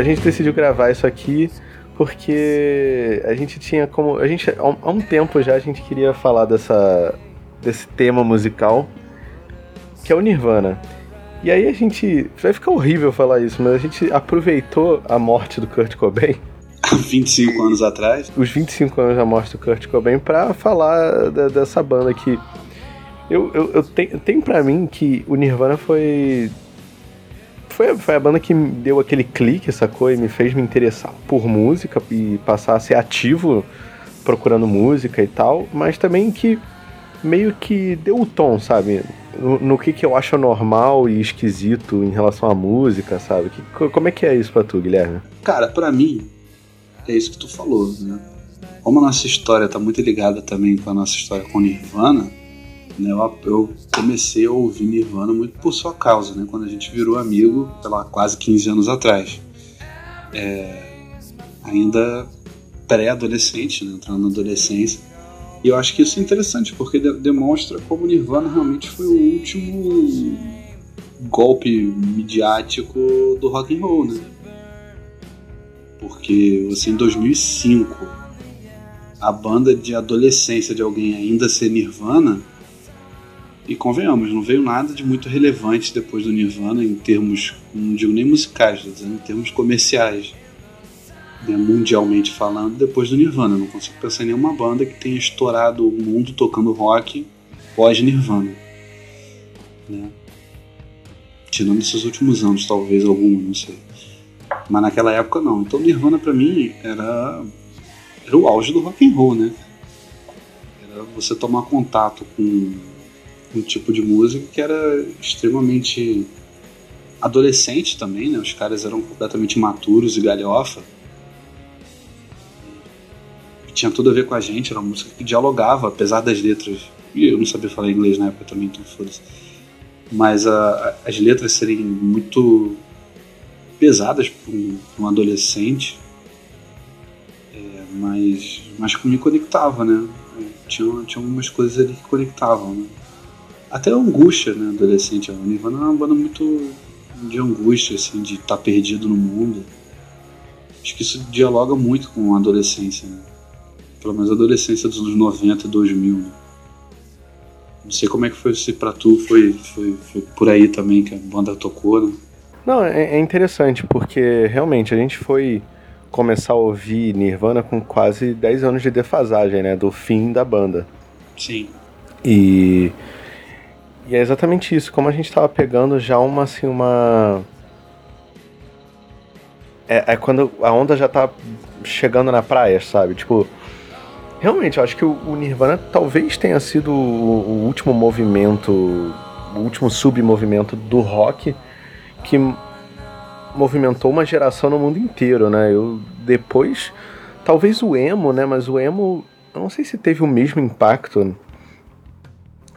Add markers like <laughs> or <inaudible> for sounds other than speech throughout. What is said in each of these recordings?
a gente decidiu gravar isso aqui porque a gente tinha como. A gente, há um tempo já a gente queria falar dessa, desse tema musical, que é o Nirvana. E aí a gente. Vai ficar horrível falar isso, mas a gente aproveitou a morte do Kurt Cobain. <laughs> 25 anos atrás? Os 25 anos da morte do Kurt Cobain pra falar da, dessa banda que. Eu, eu, eu tenho, tenho pra mim que o Nirvana foi foi, foi a banda que me deu aquele clique, sacou? E me fez me interessar por música e passar a ser ativo procurando música e tal, mas também que meio que deu o tom, sabe? No, no, que, que eu acho normal e esquisito em relação à música, sabe? Que, como é que é isso pra tu, Guilherme? Cara, para mim, é isso que tu falou, né? Como a nossa história tá muito ligada também com a nossa história com Nirvana, né? Eu, eu, comecei a ouvir Nirvana muito por sua causa, né? Quando a gente virou amigo, sei lá, quase 15 anos atrás. É, ainda pré-adolescente, né? entrando na adolescência. E eu acho que isso é interessante, porque de demonstra como Nirvana realmente foi o último golpe midiático do rock and roll, né? Porque você em 2005 a banda de adolescência de alguém ainda ser Nirvana e convenhamos, não veio nada de muito relevante depois do Nirvana em termos, não digo nem musicais, em termos comerciais. Né, mundialmente falando, depois do Nirvana. não consigo pensar em nenhuma banda que tenha estourado o mundo tocando rock pós-Nirvana. Né? Tirando esses últimos anos, talvez algum, não sei. Mas naquela época não. Então Nirvana para mim era, era o auge do rock and roll, né? Era você tomar contato com um tipo de música que era extremamente adolescente também, né? Os caras eram completamente maturos e galhofa. Tinha tudo a ver com a gente, era uma música que dialogava, apesar das letras. E eu não sabia falar inglês na época também, então foda-se. Mas a, a, as letras serem muito pesadas para um, um, adolescente, é, mas, mas me conectava, né? Tinha, tinha algumas coisas ali que conectavam, né? Até angústia, né, adolescente. A Nirvana é uma banda muito de angústia, assim, de estar tá perdido no mundo. Acho que isso dialoga muito com a adolescência, né? Pelo menos a adolescência dos anos 90 e 2000, né? Não sei como é que foi se pra tu foi, foi, foi, por aí também que a banda tocou, né? Não, é, é interessante, porque realmente a gente foi começar a ouvir Nirvana com quase 10 anos de defasagem, né? Do fim da banda. Sim. E e é exatamente isso, como a gente tava pegando já uma, assim, uma... É, é quando a onda já tá chegando na praia, sabe? Tipo, realmente, eu acho que o, o Nirvana talvez tenha sido o, o, último movimento, o último submovimento do rock que movimentou uma geração no mundo inteiro, né? Eu depois, talvez o emo, né? Mas o emo, eu não sei se teve o mesmo impacto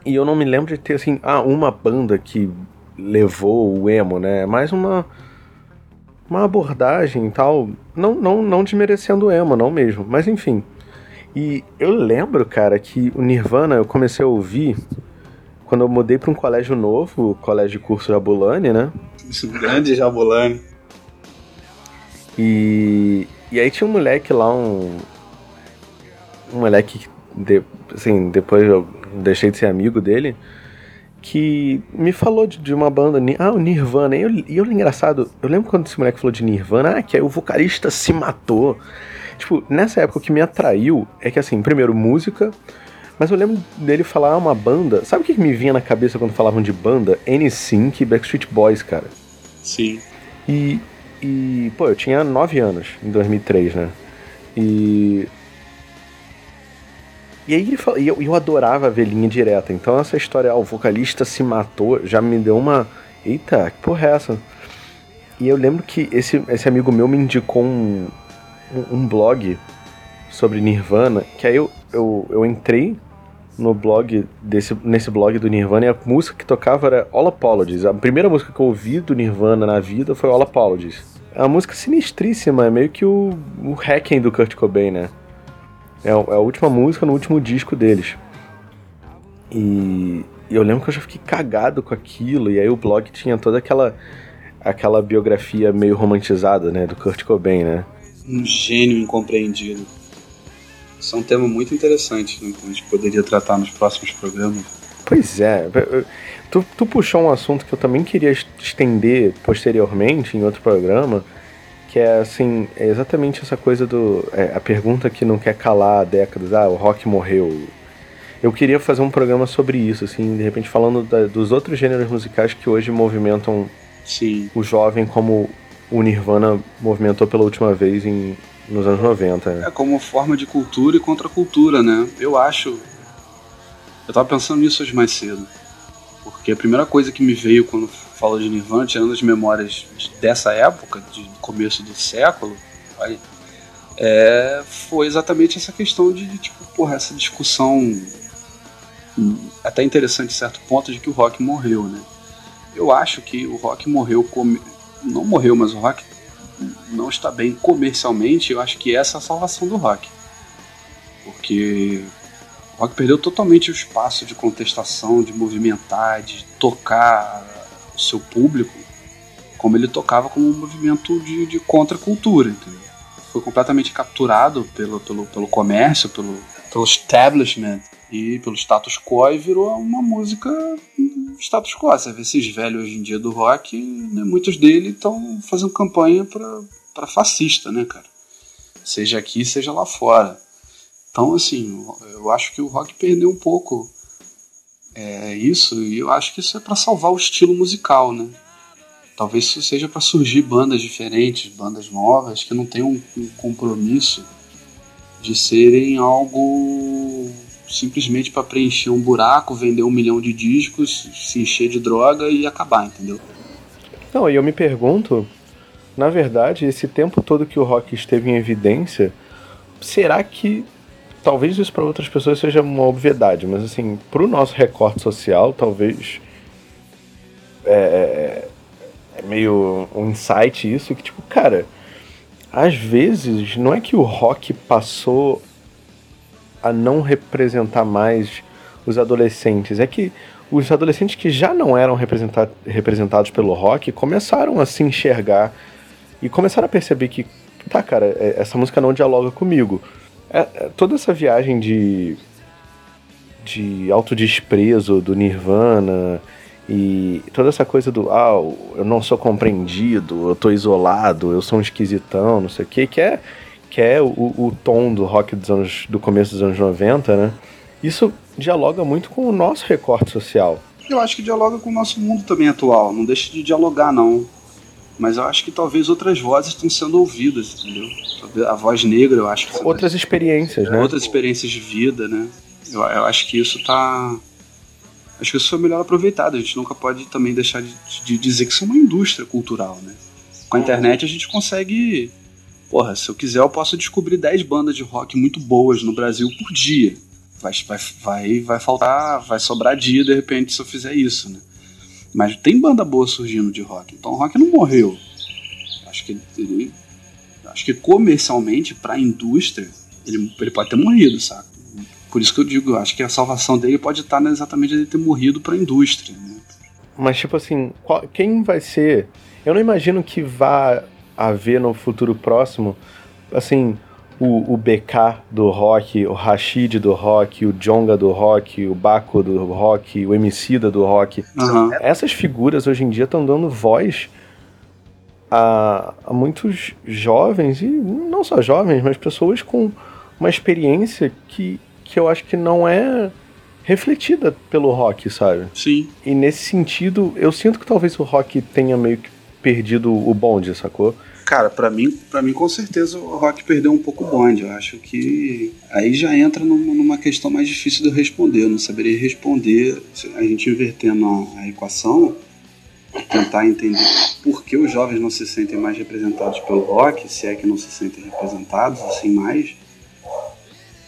e eu não me lembro de ter, assim, ah, uma banda que levou o emo, né? Mais uma uma abordagem e tal, não, não, não desmerecendo o emo, não mesmo, mas enfim. E eu lembro, cara, que o Nirvana eu comecei a ouvir quando eu mudei para um colégio novo, o colégio de curso Jabulani, né? Grande Jabulani. E, e aí tinha um moleque lá, um, um moleque que, de, assim, depois eu deixei de ser amigo dele, que me falou de, de uma banda, ah, o Nirvana. E eu, e eu, engraçado, eu lembro quando esse moleque falou de Nirvana, ah, que aí o vocalista se matou. Tipo, nessa época o que me atraiu é que, assim, primeiro, música, mas eu lembro dele falar uma banda. Sabe o que me vinha na cabeça quando falavam de banda? N-Sync e Backstreet Boys, cara. Sim. E, e, pô, eu tinha 9 anos em 2003, né? E e aí fala, e eu, eu adorava ver linha direta. Então essa história, ah, o vocalista se matou, já me deu uma. Eita, que porra é essa? E eu lembro que esse, esse amigo meu me indicou um, um, um blog sobre Nirvana, que aí eu, eu, eu entrei no blog desse nesse blog do Nirvana e a música que tocava era All Apologies. A primeira música que eu ouvi do Nirvana na vida foi All Apologies. É uma música sinistríssima, é meio que o, o hacking do Kurt Cobain, né? É, é a última música no último disco deles. E, e eu lembro que eu já fiquei cagado com aquilo. E aí o blog tinha toda aquela aquela biografia meio romantizada, né, do Kurt Cobain, né? Um gênio incompreendido. Isso é um tema muito interessante, né, que a gente poderia tratar nos próximos programas. Pois é. Tu, tu puxou um assunto que eu também queria estender posteriormente em outro programa, que é assim, é exatamente essa coisa do. É, a pergunta que não quer calar há décadas, ah, o rock morreu. Eu queria fazer um programa sobre isso, assim, de repente falando da, dos outros gêneros musicais que hoje movimentam Sim. o jovem como o Nirvana movimentou pela última vez em, nos anos 90. Né? É como forma de cultura e contracultura, né? Eu acho. Eu tava pensando nisso hoje mais cedo. Porque a primeira coisa que me veio quando falo de Nirvana, tirando as memórias dessa época, de começo do século, aí, é, foi exatamente essa questão de, de, tipo, porra, essa discussão hum, até interessante certo ponto de que o rock morreu, né? Eu acho que o rock morreu, não morreu, mas o rock não está bem comercialmente, eu acho que essa é a salvação do rock. Porque rock perdeu totalmente o espaço de contestação, de movimentar, de tocar o seu público como ele tocava como um movimento de, de contracultura, entendeu? Foi completamente capturado pelo, pelo, pelo comércio, pelo, pelo establishment e pelo status quo e virou uma música status quo. Você vê esses velhos hoje em dia do rock, né, muitos deles estão fazendo campanha para fascista, né, cara? Seja aqui, seja lá fora. Então, assim, eu acho que o rock perdeu um pouco é, isso, e eu acho que isso é para salvar o estilo musical, né? Talvez isso seja para surgir bandas diferentes, bandas novas, que não tenham um, compromisso de serem algo simplesmente para preencher um buraco, vender um milhão de discos, se encher de droga e acabar, entendeu? Não, e eu me pergunto, na verdade, esse tempo todo que o rock esteve em evidência, será que talvez isso para outras pessoas seja uma obviedade, mas assim, para o nosso recorte social, talvez é, é, é meio um insight isso que tipo, cara, às vezes não é que o rock passou a não representar mais os adolescentes, é que os adolescentes que já não eram representados pelo rock começaram a se enxergar e começaram a perceber que, tá, cara, é, essa música não dialoga comigo. É, é, toda essa viagem de, de autodesprezo do Nirvana e toda essa coisa do ah, eu não sou compreendido, eu tô isolado, eu sou um esquisitão, não sei o que, que é, que é o, o tom do rock dos anos, do começo dos anos 90, né? Isso dialoga muito com o nosso recorte social. Eu acho que dialoga com o nosso mundo também atual, não deixa de dialogar não. Mas eu acho que talvez outras vozes estão sendo ouvidas, entendeu? A voz negra, eu acho que. Outras experiências, né? Outras experiências de vida, né? Eu, eu, acho que isso tá. Acho que isso foi melhor aproveitado. A gente nunca pode também deixar de, de dizer que isso é uma indústria cultural, né? Com a internet a gente consegue. Porra, se eu quiser, eu posso descobrir 10 bandas de rock muito boas no Brasil por dia. Vai, vai, vai, vai faltar, vai sobrar dia de repente se eu fizer isso, né? Mas tem banda boa surgindo de rock. Então o rock não morreu. Acho que ele, acho que comercialmente para a indústria ele, ele pode ter morrido, sabe? Por isso que eu digo, acho que a salvação dele pode estar exatamente ele ter morrido para a indústria. Né? Mas tipo assim, qual, quem vai ser? Eu não imagino que vá haver no futuro próximo, assim, o, o BK do rock, o Rashid do rock, o Jonga do rock, o Baco do rock, o Emicida do rock. Uhum. Essas figuras hoje em dia estão dando voz a, a muitos jovens, e não só jovens, mas pessoas com uma experiência que, que eu acho que não é refletida pelo rock, sabe? Sim. E nesse sentido, eu sinto que talvez o rock tenha meio que perdido o bonde, sacou? Cara, para mim, para mim com certeza o rock perdeu um pouco o bonde. Eu acho que aí já entra numa, questão mais difícil de eu responder. Eu não saberia responder a gente invertendo a equação, tentar entender por que os jovens não se sentem mais representados pelo rock, se é que não se sentem representados assim mais.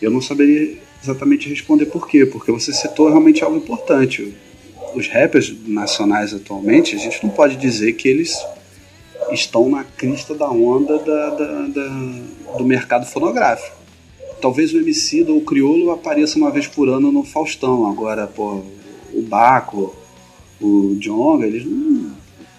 Eu não saberia exatamente responder por quê, porque você citou realmente algo importante. Os rappers nacionais atualmente, a gente não pode dizer que eles estão na crista da onda da, da, da, do mercado fonográfico. Talvez o MC ou o Criolo apareça uma vez por ano no Faustão. Agora, pô, o Baco, o Jonga, eles não,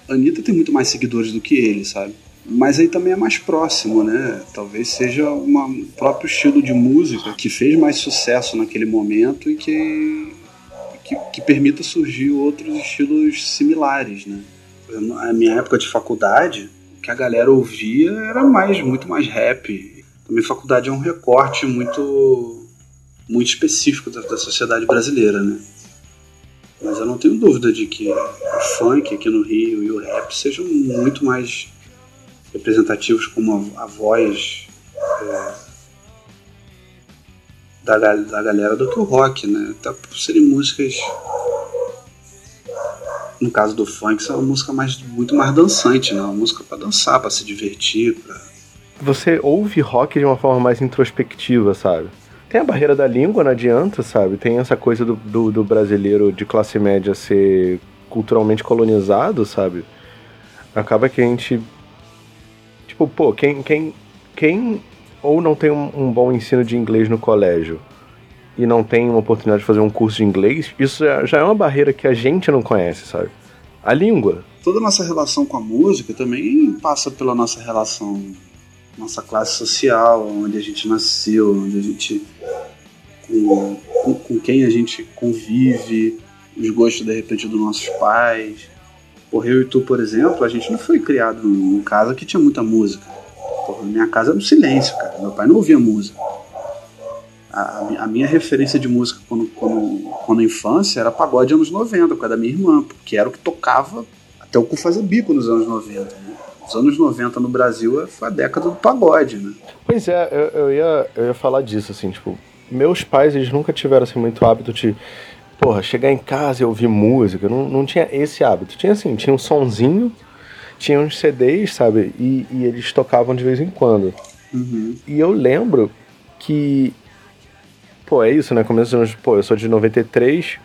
A Anitta tem muito mais seguidores do que ele, sabe? Mas aí também é mais próximo, né? Talvez seja uma, um próprio estilo de música que fez mais sucesso naquele momento e que, que, que permita surgir outros estilos similares, né? Na minha época de faculdade, o que a galera ouvia era mais, muito mais rap. Também faculdade é um recorte muito, muito específico da, da sociedade brasileira, né? Mas eu não tenho dúvida de que o funk aqui no Rio e o rap sejam muito mais representativos como a, a voz é, da, da galera do que o rock, né? Até por serem músicas. No caso do funk, são uma música mais, muito mais dançante, né? Uma música para dançar, para se divertir. Pra... Você ouve rock de uma forma mais introspectiva, sabe? Tem a barreira da língua, não adianta, sabe? Tem essa coisa do, do, do brasileiro de classe média ser culturalmente colonizado, sabe? Acaba que a gente Tipo, pô, quem, quem, quem ou não tem um, um, bom ensino de inglês no colégio e não tem uma oportunidade de fazer um curso de inglês, isso já é uma barreira que a gente não conhece, sabe? A língua. Toda a nossa relação com a música também passa pela nossa relação, nossa classe social, onde a gente nasceu, onde a gente. com, com, com quem a gente convive, os gostos de repente dos nossos pais. Porra, eu e tu, por exemplo, a gente não foi criado em casa que tinha muita música. Porra, minha casa era um silêncio, cara. Meu pai não ouvia música. A, a, minha referência de música quando, quando, quando infância era pagode anos 90, por causa da minha irmã, porque era o que tocava até o cu fazer bico nos anos 90. Né? Os anos 90 no Brasil foi a década do pagode, né? Pois é, eu, eu, ia, eu ia falar disso, assim, tipo, meus pais, eles nunca tiveram, assim, muito hábito de porra, chegar em casa e ouvir música, não, não tinha esse hábito. Tinha assim, tinha um sonzinho, tinha uns CDs, sabe? E, e eles tocavam de vez em quando. Uhum. E eu lembro que. Pô, é isso, né? Começo dos anos. Pô, eu sou de 93.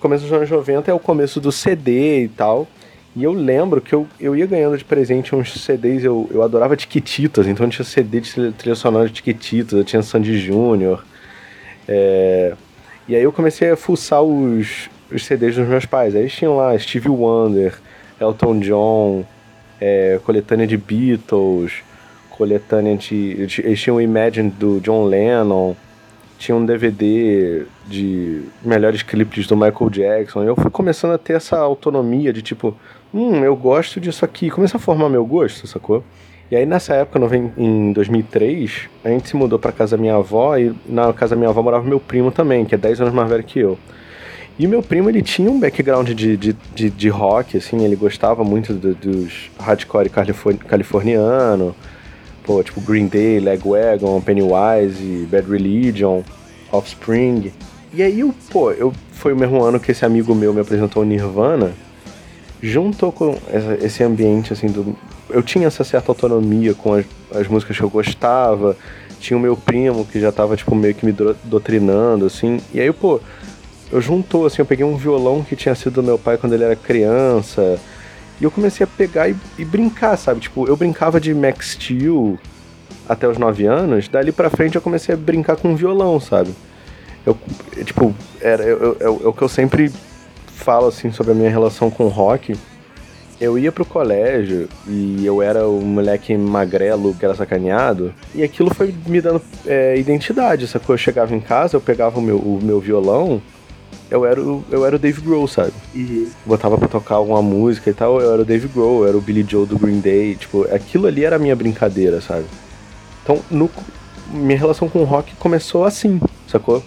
Começo dos anos 90 é o começo do CD e tal. E eu lembro que eu, eu ia ganhando de presente uns CDs, eu, eu adorava Tiquititas, então tinha CD de trilha sonora de Tiquititas, eu tinha Sandy Júnior. É, e aí eu comecei a fuçar os, os CDs dos meus pais. Aí tinham lá Stevie Wonder, Elton John, é, coletânea de Beatles, coletânea de. Eles tinham Imagine do John Lennon, tinha um DVD de melhores clipes do Michael Jackson. Eu fui começando a ter essa autonomia de tipo, hum, eu gosto disso aqui. Começa a formar meu gosto, sacou? E aí nessa época, em 2003, a gente se mudou para casa da minha avó e na casa da minha avó morava meu primo também, que é 10 anos mais velho que eu. E meu primo, ele tinha um background de, de, de, de rock, assim, ele gostava muito do, dos hardcore californiano, pô, tipo Green Day, Legwagon, Pennywise, Bad Religion, Offspring. E aí, eu, pô, eu, foi o mesmo ano que esse amigo meu me apresentou o Nirvana, juntou com esse ambiente, assim, do, eu tinha essa certa autonomia com as, as, músicas que eu gostava. Tinha o meu primo que já tava, tipo, meio que me doutrinando, assim. E aí, pô, eu juntou, assim, eu peguei um violão que tinha sido do meu pai quando ele era criança. E eu comecei a pegar e, e brincar, sabe? Tipo, eu brincava de Max Steel até os 9 anos. Dali pra frente eu comecei a brincar com violão, sabe? Eu, tipo, era eu, eu, é o que eu sempre falo, assim, sobre a minha relação com rock eu ia pro colégio e eu era o moleque magrelo que era sacaneado, e aquilo foi me dando é, identidade, sacou? Eu chegava em casa, eu pegava o meu, o meu violão, eu era, o, eu era o Dave Grohl, sabe? Uhum. Botava pra tocar alguma música e tal, eu era o Dave Grohl, eu era o Billy Joe do Green Day, tipo, aquilo ali era a minha brincadeira, sabe? Então, no, minha relação com o rock começou assim, sacou?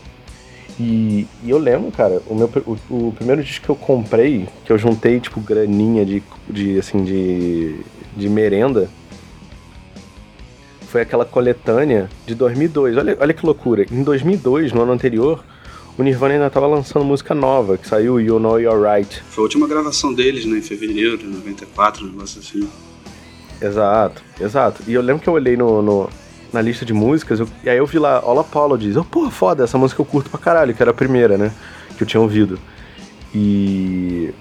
E, e, eu lembro, cara, o, meu, o, o, primeiro disco que eu comprei, que eu juntei, tipo, graninha de, de assim, de, de merenda, foi aquela coletânea de 2002. Olha, olha que loucura. Em 2002, no ano anterior, o Nirvana ainda tava lançando música nova, que saiu You Know You're Right. Foi a última gravação deles, né, em fevereiro de 94, um negócio assim. Exato, exato. E eu lembro que eu olhei no, no na lista de músicas, eu, e aí eu vi lá All Apologies. Eu, pô, foda, essa música eu curto pra caralho, que era a primeira, né? Que eu tinha ouvido. E.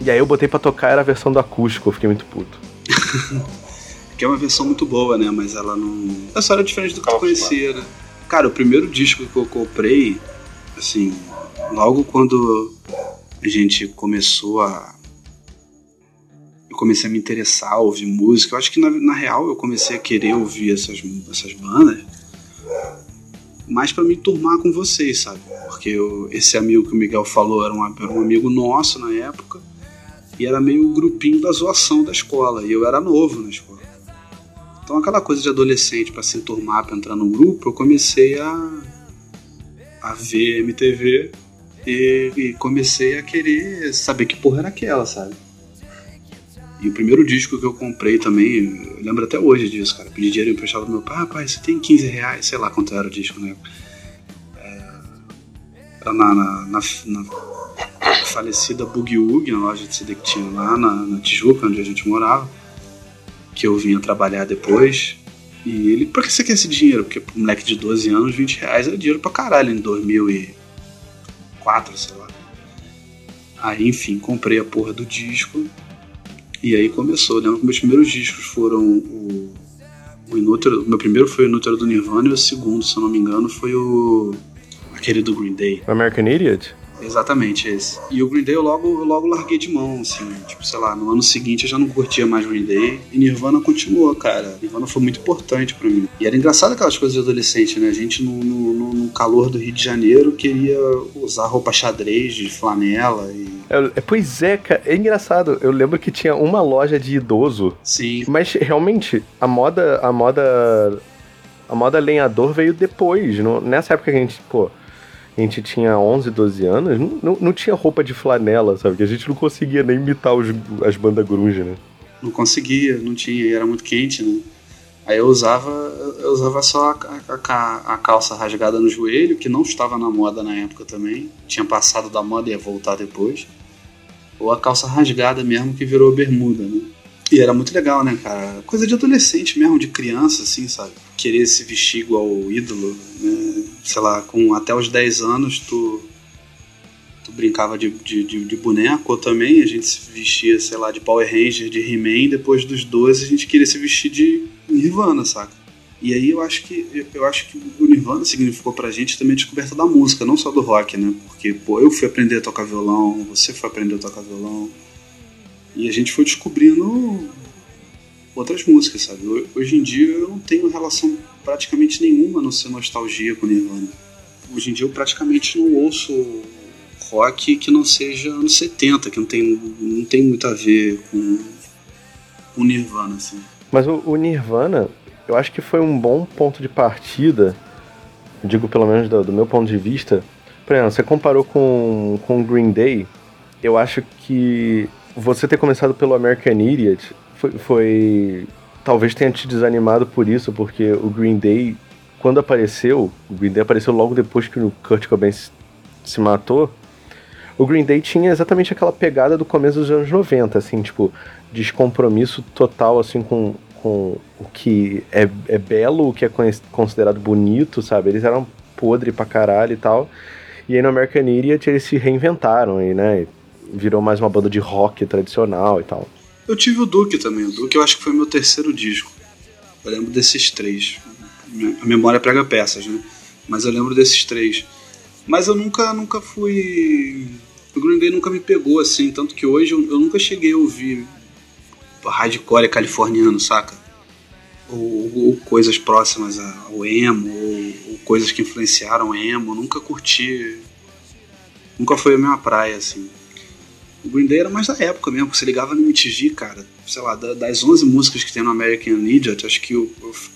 E aí eu botei pra tocar, era a versão do acústico, eu fiquei muito puto. <laughs> que é uma versão muito boa, né? Mas ela não. Essa era diferente do que eu conhecia, né? Cara, o primeiro disco que eu comprei, assim, logo quando a gente começou a, eu comecei a me interessar, a ouvir música. Eu acho que na, na real eu comecei a querer ouvir essas, essas bandas mais para me turmar com vocês, sabe? Porque eu, esse amigo que o Miguel falou era um, era um amigo nosso na época e era meio o grupinho da zoação da escola e eu era novo na escola. Então aquela coisa de adolescente para se enturmar, para entrar num grupo, eu comecei a, a ver MTV e, e comecei a querer saber que porra era aquela, sabe? E o primeiro disco que eu comprei também, eu lembro até hoje disso, cara. Pedi dinheiro emprestado do meu pai, ah, pai, você tem 15 reais, sei lá quanto era o disco, né? É, era na, na, na, na falecida Boogie Woogie, na loja de CD que tinha lá na, na Tijuca, onde a gente morava, que eu vinha trabalhar depois. E ele, por que você quer esse dinheiro? Porque pro moleque de 12 anos, 20 reais era dinheiro pra caralho em 2004, sei lá. Aí, enfim, comprei a porra do disco e aí começou. Eu lembro que meus primeiros discos foram o, o Inútero. Meu primeiro foi o Inútero do Nirvana e o segundo, se eu não me engano, foi o. aquele do Green Day. American Idiot? Exatamente esse. E o Green Day eu logo, eu logo larguei de mão, assim. Tipo, sei lá, no ano seguinte eu já não curtia mais Green Day. E Nirvana continuou, cara. Nirvana foi muito importante para mim. E era engraçado aquelas coisas de adolescente, né? A gente no, no, no calor do Rio de Janeiro queria usar roupa xadrez de flanela e é, pois é, cara, é engraçado. Eu lembro que tinha uma loja de idoso. Sim. Mas realmente, a moda. A moda. A moda lenhador veio depois. No, nessa época que a gente, pô, a gente tinha 11, 12 anos, não, não, não tinha roupa de flanela, sabe? Que a gente não conseguia nem imitar os, as bandas grunge, né? Não conseguia, não tinha, era muito quente, né? Aí eu usava, eu usava só a, a, a, calça rasgada no joelho, que não estava na moda na época também. Tinha passado da moda e ia voltar depois. Ou a calça rasgada mesmo, que virou bermuda, né? E era muito legal, né, cara? Coisa de adolescente mesmo, de criança, assim, sabe? Querer se vestir igual o ídolo, né? Sei lá, com até os 10 anos tu, tu brincava de, de, de, de boneco, também a gente se vestia, sei lá, de Power Ranger, de He-Man, depois dos 12 a gente queria se vestir de Nirvana, saca? E aí eu acho que eu acho que o Nirvana significou pra gente também a descoberta da música, não só do rock, né? Porque, pô, eu fui aprender a tocar violão, você foi aprender a tocar violão. E a gente foi descobrindo outras músicas, sabe? Hoje em dia eu não tenho relação praticamente nenhuma a não ser nostalgia com Nirvana. Hoje em dia eu praticamente não ouço rock que não seja anos 70, que não tem, não tem muito a ver com o Nirvana, assim. Mas o, o, Nirvana, eu acho que foi um bom ponto de partida, digo pelo menos do, do meu ponto de vista. Por exemplo, você comparou com, com Green Day, eu acho que você ter começado pelo American Idiot foi, foi talvez tenha te desanimado por isso, porque o Green Day, quando apareceu, o Green Day apareceu logo depois que o Kurt Cobain se, se matou, o Green Day tinha exatamente aquela pegada do começo dos anos 90, assim, tipo, descompromisso total, assim, com, com o que é, é belo, o que é considerado bonito, sabe? Eles eram podre pra caralho e tal. E aí no American Idiot eles se reinventaram e, né, virou mais uma banda de rock tradicional e tal. Eu tive o Duke também, o Duke eu acho que foi meu terceiro disco. Eu lembro desses três. A memória prega peças, né? Mas eu lembro desses três. Mas eu nunca, nunca fui. O Green Day nunca me pegou assim, tanto que hoje eu, eu nunca cheguei a ouvir hardcore californiano, saca? Ou, ou, coisas próximas ao emo, ou, ou, coisas que influenciaram emo. Nunca curti. Nunca foi a minha praia, assim. O Green Day era mais da época mesmo, você ligava no MTV, cara, sei lá, das 11 músicas que tem no American Idiot, acho que o,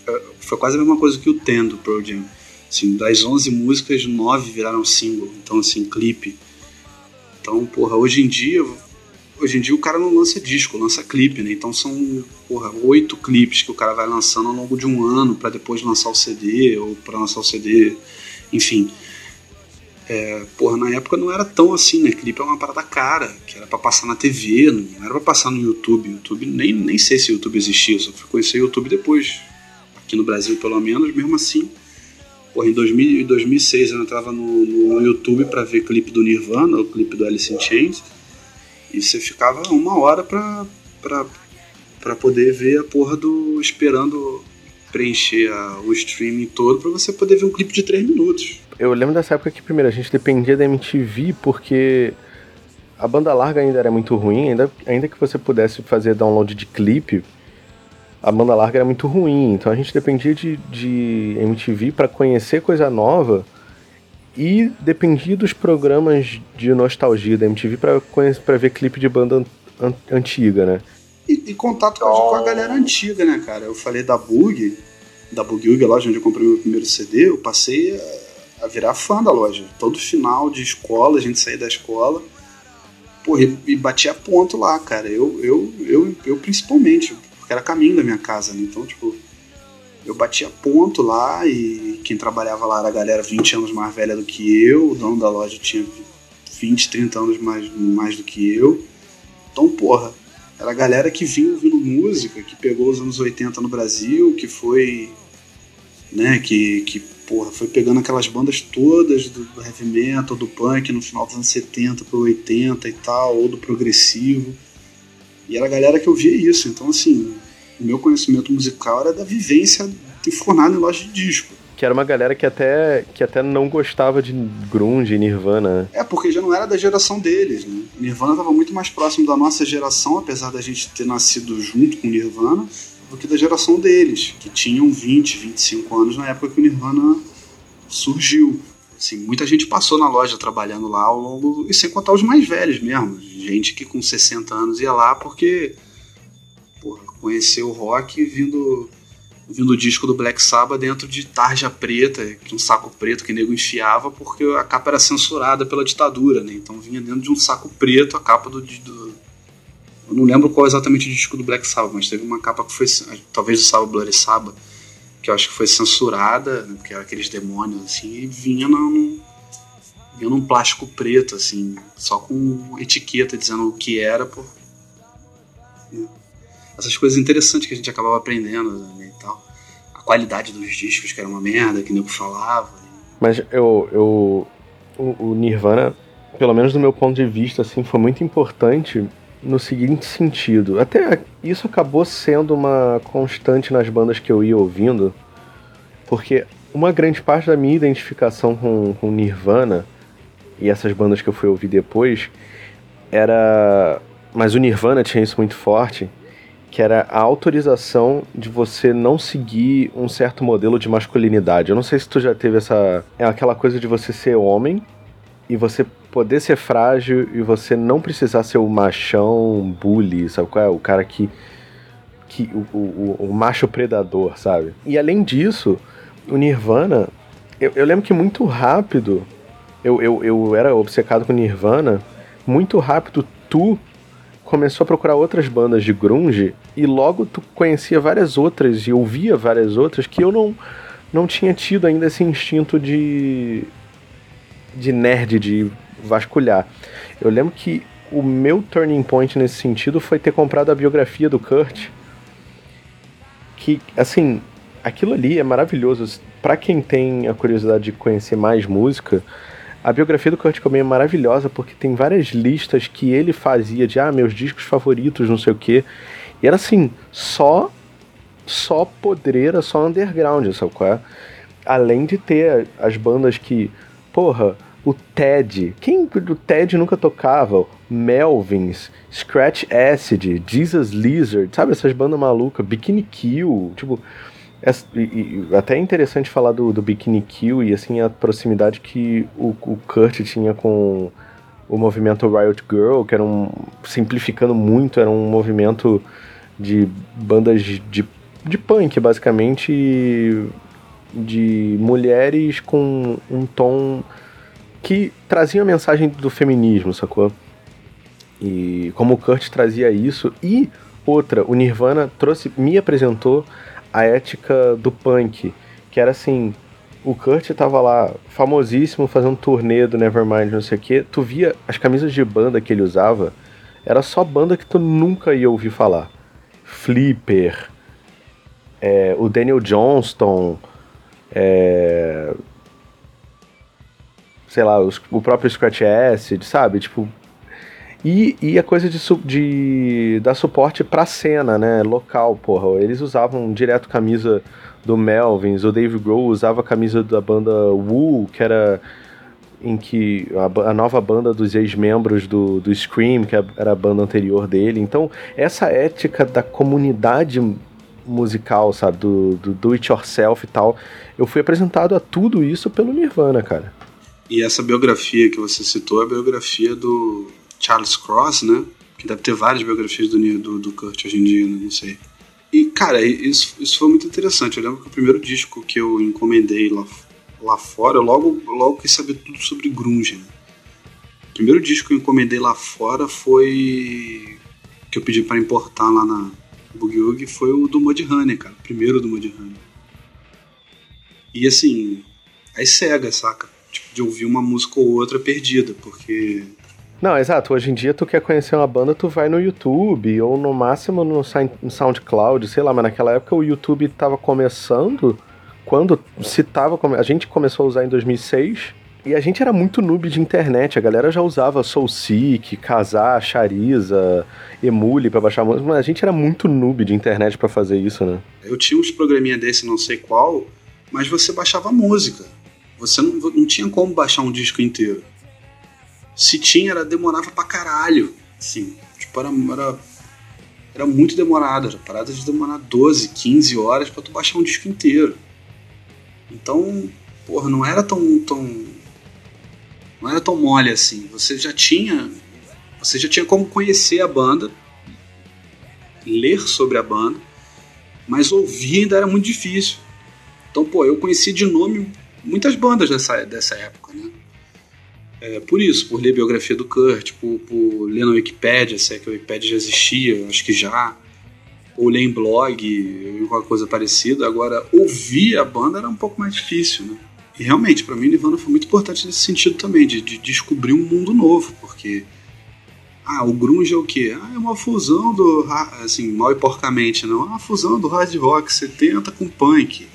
é, foi quase a mesma coisa que o Ten do Pearl Jam. Assim, das 11 músicas, 9 viraram single, então assim, clipe. Então, porra, hoje em dia hoje em dia o cara não lança disco, lança clipe, né? Então são, porra, oito clipes que o cara vai lançando ao longo de um ano para depois lançar o CD ou para lançar o CD, enfim. É, porra, na época não era tão assim, né? Clipe é uma parada cara, que era para passar na TV, não era pra passar no YouTube. YouTube nem, nem sei se o YouTube existia, só fui conhecer o YouTube depois. Aqui no Brasil, pelo menos, mesmo assim. Porra, em 2000, 2006 eu entrava no, no YouTube para ver clipe do Nirvana, o clipe do Alice in Chains. E você ficava uma hora pra, pra, pra poder ver a porra do. esperando preencher a, o streaming todo para você poder ver um clipe de 3 minutos. Eu lembro dessa época que, primeiro, a gente dependia da MTV porque a banda larga ainda era muito ruim, ainda, ainda que você pudesse fazer download de clipe, a banda larga era muito ruim. Então a gente dependia de, de MTV para conhecer coisa nova e dependia dos programas de nostalgia da MTV para ver clipe de banda an antiga, né? E, e contato com a, com a, galera antiga, né, cara? Eu falei da Bug, da Bug Ug, a loja onde eu comprei meu primeiro CD, eu passei a, a virar fã da loja. Todo final de escola, a gente saía da escola, porra, e, e batia ponto lá, cara. Eu, eu, eu, eu principalmente, porque era caminho da minha casa, né? Então, tipo, eu batia ponto lá e quem trabalhava lá era a galera 20 anos mais velha do que eu, o dono da loja tinha 20, 30 anos mais, mais do que eu. Então, porra, era a galera que vinha ouvindo música, que pegou os anos 80 no Brasil, que foi. né, que, que porra, foi pegando aquelas bandas todas do, heavy metal, do punk no final dos anos 70 pro 80 e tal, ou do progressivo. E era a galera que ouvia isso. Então, assim, o meu conhecimento musical era da vivência enfornada em loja de disco. Que era uma galera que até, que até não gostava de grunge, Nirvana. É, porque já não era da geração deles, né? Nirvana estava muito mais próximo da nossa geração, apesar da gente ter nascido junto com Nirvana, do que da geração deles, que tinham 20, 25 anos na época que o Nirvana surgiu. Assim, muita gente passou na loja trabalhando lá ao longo, e sem contar os mais velhos mesmo. Gente que com 60 anos ia lá porque porra, conheceu o rock vindo vindo o disco do Black Sabbath dentro de tarja preta, um saco preto que o nego enfiava, porque a capa era censurada pela ditadura, né? Então vinha dentro de um saco preto a capa do, do eu não lembro qual exatamente o disco do Black Sabbath, mas teve uma capa que foi talvez do Sabbath Bloody Sabbath, que eu acho que foi censurada, né? porque era aqueles demônios assim, e vinha num, vinha num plástico preto assim, só com etiqueta dizendo o que era, por essas coisas interessantes que a gente acabava aprendendo né, e tal. A qualidade dos discos, que era uma merda, que o nego falava. Mas eu. eu o, o Nirvana, pelo menos do meu ponto de vista, assim, foi muito importante no seguinte sentido. Até isso acabou sendo uma constante nas bandas que eu ia ouvindo, porque uma grande parte da minha identificação com, com Nirvana e essas bandas que eu fui ouvir depois era. Mas o Nirvana tinha isso muito forte, que era a autorização de você não seguir um certo modelo de masculinidade. Eu não sei se tu já teve essa. É aquela coisa de você ser homem e você poder ser frágil e você não precisar ser o machão bully, sabe qual é? O cara que. que o, o, o macho predador, sabe? E além disso, o Nirvana. Eu, eu lembro que muito rápido. Eu, eu, eu era obcecado com Nirvana. Muito rápido, tu começou a procurar outras bandas de grunge e logo tu conhecia várias outras e ouvia várias outras que eu não, não tinha tido ainda esse instinto de de nerd de vasculhar. Eu lembro que o meu turning point nesse sentido foi ter comprado a biografia do Kurt, que assim, aquilo ali é maravilhoso. Para quem tem a curiosidade de conhecer mais música, a biografia do Kurt Cobain é maravilhosa porque tem várias listas que ele fazia de ah, meus discos favoritos, não sei o quê. E era assim, só só podreira, só underground, sabe qual é? Além de ter as bandas que, porra, o Ted, quem do Ted nunca tocava? Melvins, Scratch Acid, Jesus Lizard, sabe essas bandas malucas, Bikini Kill, tipo, é, e, e, até é interessante falar do, do Bikini Kill e assim a proximidade que o, o Kurt tinha com o movimento Riot Girl, que era um. simplificando muito, era um movimento de bandas de, de punk, basicamente, de mulheres com um tom que trazia a mensagem do feminismo, sacou? E como o Kurt trazia isso, e outra, o Nirvana trouxe, me apresentou a ética do punk, que era assim, o Kurt tava lá, famosíssimo, fazendo turnê do Nevermind, não sei o que, tu via as camisas de banda que ele usava, era só banda que tu nunca ia ouvir falar. Flipper, é, o Daniel Johnston, é, sei lá, os, o próprio Scratch Acid, sabe? Tipo, e, e a coisa de, de dar suporte pra cena, né? Local, porra. Eles usavam direto camisa do Melvins, o Dave Grohl usava a camisa da banda Woo, que era em que a, a nova banda dos ex-membros do, do Scream, que era a banda anterior dele. Então, essa ética da comunidade musical, sabe, do, do do it yourself e tal, eu fui apresentado a tudo isso pelo Nirvana, cara. E essa biografia que você citou é a biografia do Charles Cross, né? Que deve ter várias biografias do, do, do Kurt hoje em dia, né? não sei. E, cara, isso, isso foi muito interessante. Eu lembro que o primeiro disco que eu encomendei lá, lá fora, eu logo, logo quis saber tudo sobre grunge. Né? O primeiro disco que eu encomendei lá fora foi... que eu pedi para importar lá na Boogie foi o do Mudhoney, cara. O primeiro do Mudhoney. E, assim, aí cega, saca? Tipo, de ouvir uma música ou outra perdida, porque não, exato. Hoje em dia, tu quer conhecer uma banda, tu vai no YouTube ou no máximo no SoundCloud, sei lá, mas naquela época o YouTube tava começando. Quando se tava. A gente começou a usar em 2006 e a gente era muito noob de internet. A galera já usava SoulSeek, Kazaa, Chariza, Emule pra baixar música, mas a gente era muito noob de internet para fazer isso, né? Eu tinha uns programinha desse, não sei qual, mas você baixava música. Você não, não tinha como baixar um disco inteiro se tinha, era, demorava pra caralho. Assim, tipo, era, era, era muito demorado. Era parada de demorar 12, 15 horas para tu baixar um disco inteiro. Então, porra, não era tão, tão. Não era tão mole assim. Você já tinha. Você já tinha como conhecer a banda, ler sobre a banda, mas ouvir ainda era muito difícil. Então, pô, eu conheci de nome muitas bandas dessa, dessa época, né? É, por isso, por ler biografia do Kurt, por, por ler na Wikipedia, se é que a Wikipedia já existia, acho que já, ou ler em blog, alguma coisa parecida. Agora, ouvir a banda era um pouco mais difícil, né? E realmente, para mim, Nirvana foi muito importante nesse sentido também, de, de descobrir um mundo novo, porque ah, o grunge é o quê? Ah, é uma fusão do, assim, mal e porcamente, não, é uma fusão do hard rock 70 com punk.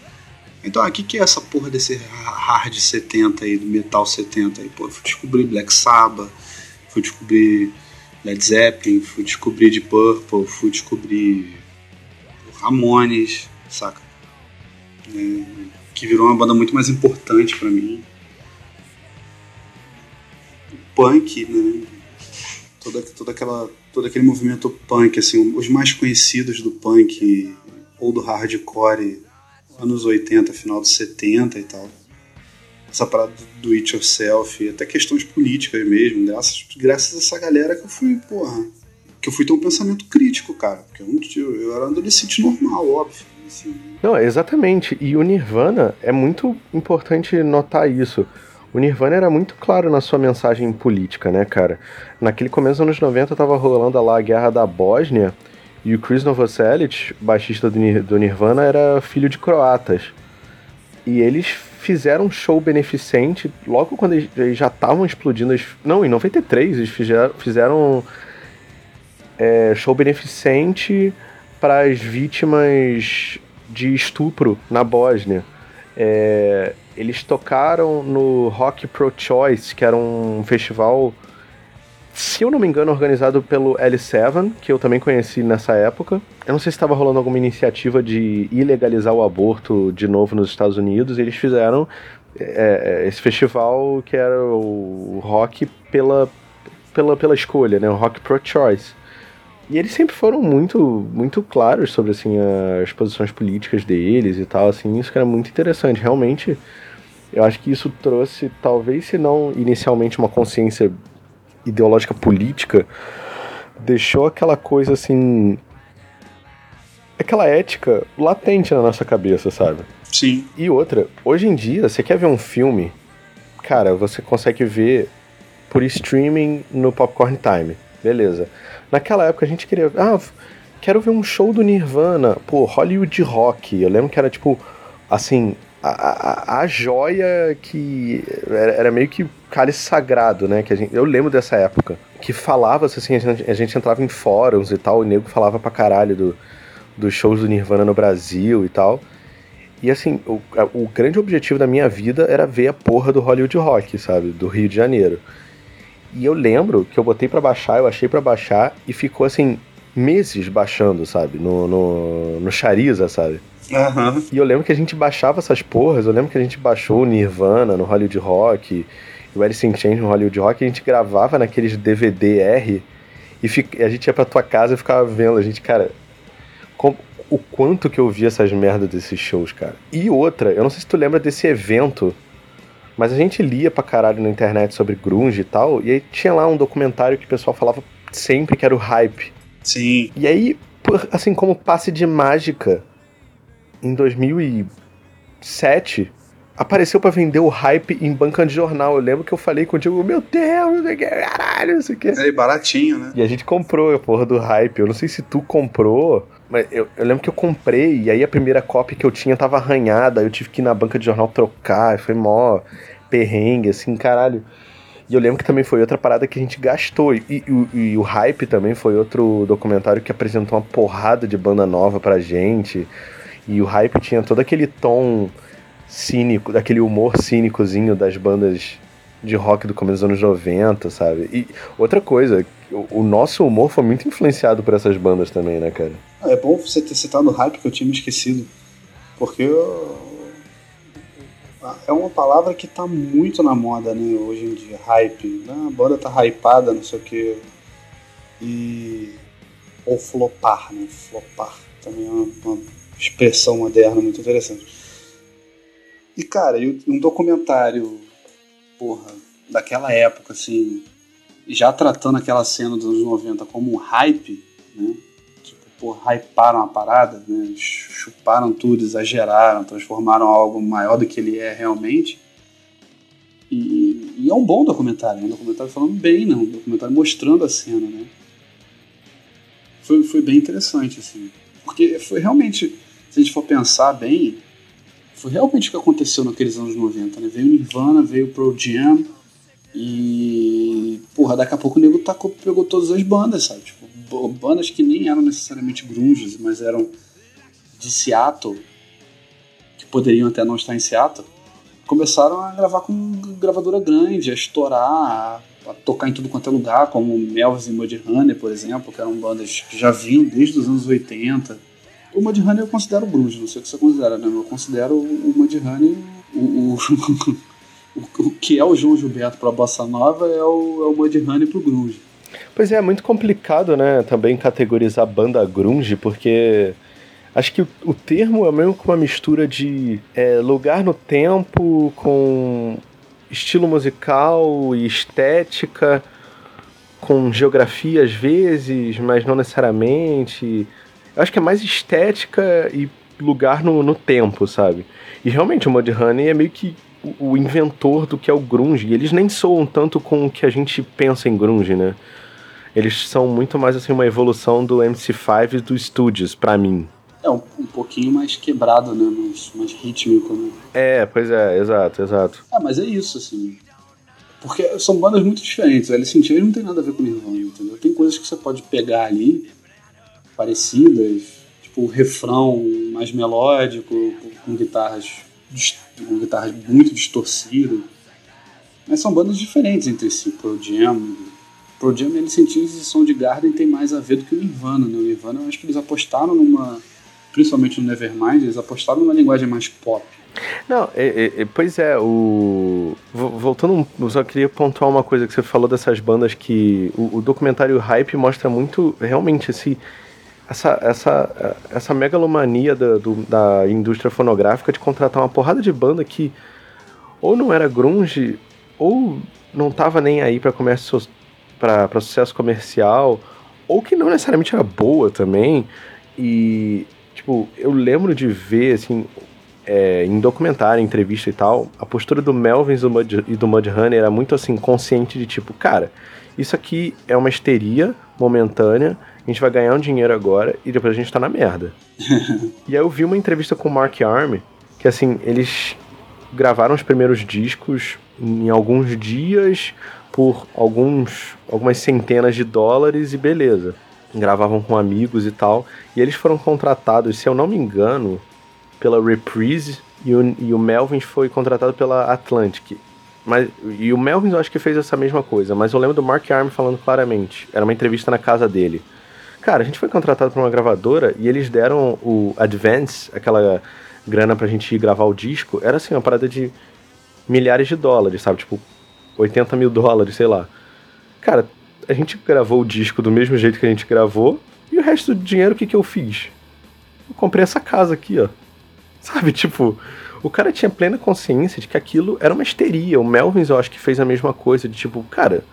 Então, o ah, que, que é essa porra desse hard 70 aí, do metal 70 aí? Pô, fui descobrir Black Sabbath, fui descobrir Led Zeppelin, fui descobrir Deep Purple, fui descobrir Ramones, saca? É, que virou uma banda muito mais importante para mim. Punk, né? Toda, toda aquela, todo aquele movimento punk, assim, os mais conhecidos do punk ou do hardcore anos 80, final dos 70 e tal. Essa parada do it yourself, até questões políticas mesmo, graças, graças a essa galera que eu fui, porra, que eu fui ter um pensamento crítico, cara. Porque eu, eu, eu era um adolescente normal, óbvio. Assim. Não, exatamente. E o Nirvana é muito importante notar isso. O Nirvana era muito claro na sua mensagem política, né, cara? Naquele começo dos anos 90 tava rolando lá a guerra da Bósnia e o Chris Novoselic, baixista do Nirvana, era filho de croatas. E eles fizeram um show beneficente logo quando eles já estavam explodindo. Não, em 93 eles fizeram, fizeram é, show beneficente para as vítimas de estupro na Bósnia. É, eles tocaram no Rock Pro Choice, que era um festival se eu não me engano, organizado pelo L7, que eu também conheci nessa época. Eu não sei se estava rolando alguma iniciativa de ilegalizar o aborto de novo nos Estados Unidos. eles fizeram é, é, esse festival que era o rock pela, pela, pela escolha, né? O rock pro-choice. E eles sempre foram muito, muito claros sobre assim, as posições políticas deles e tal, assim, isso que era muito interessante. Realmente, eu acho que isso trouxe, talvez se não inicialmente uma consciência ideológica política deixou aquela coisa assim. aquela ética latente na nossa cabeça, sabe? Sim. E outra, hoje em dia, você quer ver um filme, cara, você consegue ver por streaming no Popcorn Time. Beleza. Naquela época a gente queria. Ah, quero ver um show do Nirvana. Pô, Hollywood Rock. Eu lembro que era tipo. Assim, a, a, joia que era, era, meio que cálice sagrado, né? Que a gente, eu lembro dessa época. Que falava assim, a gente, a gente entrava em fóruns e tal, o nego falava pra caralho do, dos shows do Nirvana no Brasil e tal. E assim, o, o grande objetivo da minha vida era ver a porra do Hollywood Rock, sabe? Do Rio de Janeiro. E eu lembro que eu botei para baixar, eu achei para baixar e ficou assim, meses baixando, sabe? No, no, no Chariza, sabe? Uhum. E eu lembro que a gente baixava essas porras, eu lembro que a gente baixou o Nirvana no Hollywood Rock. o Alice in Chains no Hollywood Rock, a gente gravava naqueles DVD-R e fica, a gente ia pra tua casa e ficava vendo. A gente, cara, com, o quanto que eu via essas merdas desses shows, cara. E outra, eu não sei se tu lembra desse evento, mas a gente lia pra caralho na internet sobre grunge e tal, e aí tinha lá um documentário que o pessoal falava sempre que era o hype. Sim. E aí, assim como passe de mágica, em 2007, apareceu para vender o hype em banca de jornal. Eu lembro que eu falei contigo, meu Deus, não sei que, caralho, não sei o que. É baratinho, né? E a gente comprou a porra do hype. Eu não sei se tu comprou, mas eu, eu lembro que eu comprei, e aí a primeira cópia que eu tinha tava arranhada, eu tive que ir na banca de jornal trocar, foi mó perrengue, assim, caralho. E eu lembro que também foi outra parada que a gente gastou. E, e, e, o Hype também foi outro documentário que apresentou uma porrada de banda nova pra gente. E o Hype tinha todo aquele tom cínico, daquele humor cínicozinho das bandas de rock do começo dos anos 90, sabe? E outra coisa, o, nosso humor foi muito influenciado por essas bandas também, né, cara? É bom você ter citado o hype que eu tinha me esquecido. Porque eu... é uma palavra que tá muito na moda, né, hoje em dia. Hype. Né? A banda tá hypada, não sei o que. E. Ou flopar, né? Flopar. Também é uma, uma expressão moderna muito interessante. E, cara, um documentário, porra, daquela época, assim, já tratando aquela cena dos anos 90 como um hype, né? Tipo, porra, hyparam a parada, né? Chuparam tudo, exageraram, transformaram algo maior do que ele é realmente. E, e é um bom documentário, é um documentário falando bem, não, um documentário mostrando a cena, né? Foi, foi bem interessante, assim. Porque foi realmente, se a gente for pensar bem, foi realmente o que aconteceu naqueles anos 90, né? Veio Nirvana, veio Pro Jam e. Porra, daqui a pouco o nego tacou, pegou todas as bandas, sabe? Tipo, bandas que nem eram necessariamente grunges, mas eram de Seattle, que poderiam até não estar em Seattle, começaram a gravar com gravadora grande, a estourar, a, tocar em tudo quanto é lugar, como Melvis e Mudhoney, por exemplo, que eram bandas que já vinham desde os anos 80 o Mudhoney eu considero grunge, não sei o que você considera, né? Eu considero o Mudhoney o, <laughs> o, o, que é o João Gilberto para a bossa nova é o, é o Mudhoney pro grunge. Pois é, é muito complicado, né, também categorizar banda grunge, porque acho que o, o termo é meio que uma mistura de é, lugar no tempo com estilo musical e estética, com geografia às vezes, mas não necessariamente. Eu acho que é mais estética e lugar no, no tempo, sabe? E realmente o Mudhoney é meio que o, o, inventor do que é o grunge. E eles nem soam tanto com o que a gente pensa em grunge, né? Eles são muito mais assim uma evolução do MC5 e do Studios, para mim. É, um, um, pouquinho mais quebrado, né? Mais, mais rítmico, né? É, pois é, exato, exato. Ah, mas é isso, assim. Porque são bandas muito diferentes. In Chains não tem nada a ver com Nirvana, entendeu? Tem coisas que você pode pegar ali parecidas, tipo o refrão mais melódico, com guitarras, com guitarras muito distorcidas. Mas são bandas diferentes entre si, Pro Jam. Pro Jam, ele sentiu e Garden tem mais a ver do que o Nirvana, né? O Nirvana, eu acho que eles apostaram numa, principalmente no Nevermind, eles apostaram numa linguagem mais pop. Não, pois é, o. Voltando, eu só queria pontuar uma coisa que você falou dessas bandas que. O, o documentário Hype mostra muito realmente esse essa, essa, essa megalomania da, do, da indústria fonográfica de contratar uma porrada de banda que ou não era grunge ou não tava nem aí para comércio para sucesso comercial ou que não necessariamente era boa também. E tipo eu lembro de ver assim é, em documentário, entrevista e tal, a postura do Melvins e do Mudhoney era muito assim consciente de tipo, cara, isso aqui é uma histeria momentânea a gente vai ganhar um dinheiro agora e depois a gente tá na merda. <laughs> e aí eu vi uma entrevista com o Mark Arm, que assim, eles gravaram os primeiros discos em alguns dias por alguns algumas centenas de dólares e beleza. Gravavam com amigos e tal. E eles foram contratados, se eu não me engano, pela Reprise e o, e o Melvin foi contratado pela Atlantic. Mas, e o Melvin eu acho que fez essa mesma coisa, mas eu lembro do Mark Arm falando claramente. Era uma entrevista na casa dele. Cara, a gente foi contratado por uma gravadora e eles deram o advance, aquela grana pra gente ir gravar o disco. Era assim, uma parada de milhares de dólares, sabe? Tipo, 80 mil dólares, sei lá. Cara, a gente gravou o disco do mesmo jeito que a gente gravou, e o resto do dinheiro, o que, que eu fiz? Eu comprei essa casa aqui, ó. <laughs> Sabe, tipo, o cara tinha plena consciência de que aquilo era uma histeria. O Melvins, eu acho que fez a mesma coisa, de tipo, cara,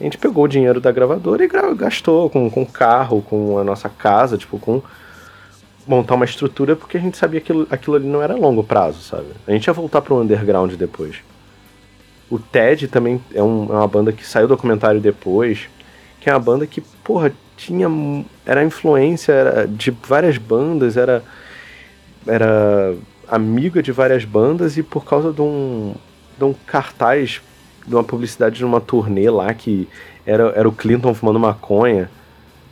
a gente pegou o dinheiro da gravadora e gastou com, com carro, com a nossa casa, tipo, com montar uma estrutura, porque a gente sabia que aquilo, aquilo ali não era longo prazo, sabe? A gente ia voltar pro underground depois. O Ted também é, um, é uma banda que saiu do documentário depois, que é uma banda que, porra, tinha. Era influência era de várias bandas, era. Era amiga de várias bandas e por causa de um, de um cartaz, de uma publicidade de uma turnê lá que era, era o Clinton fumando maconha.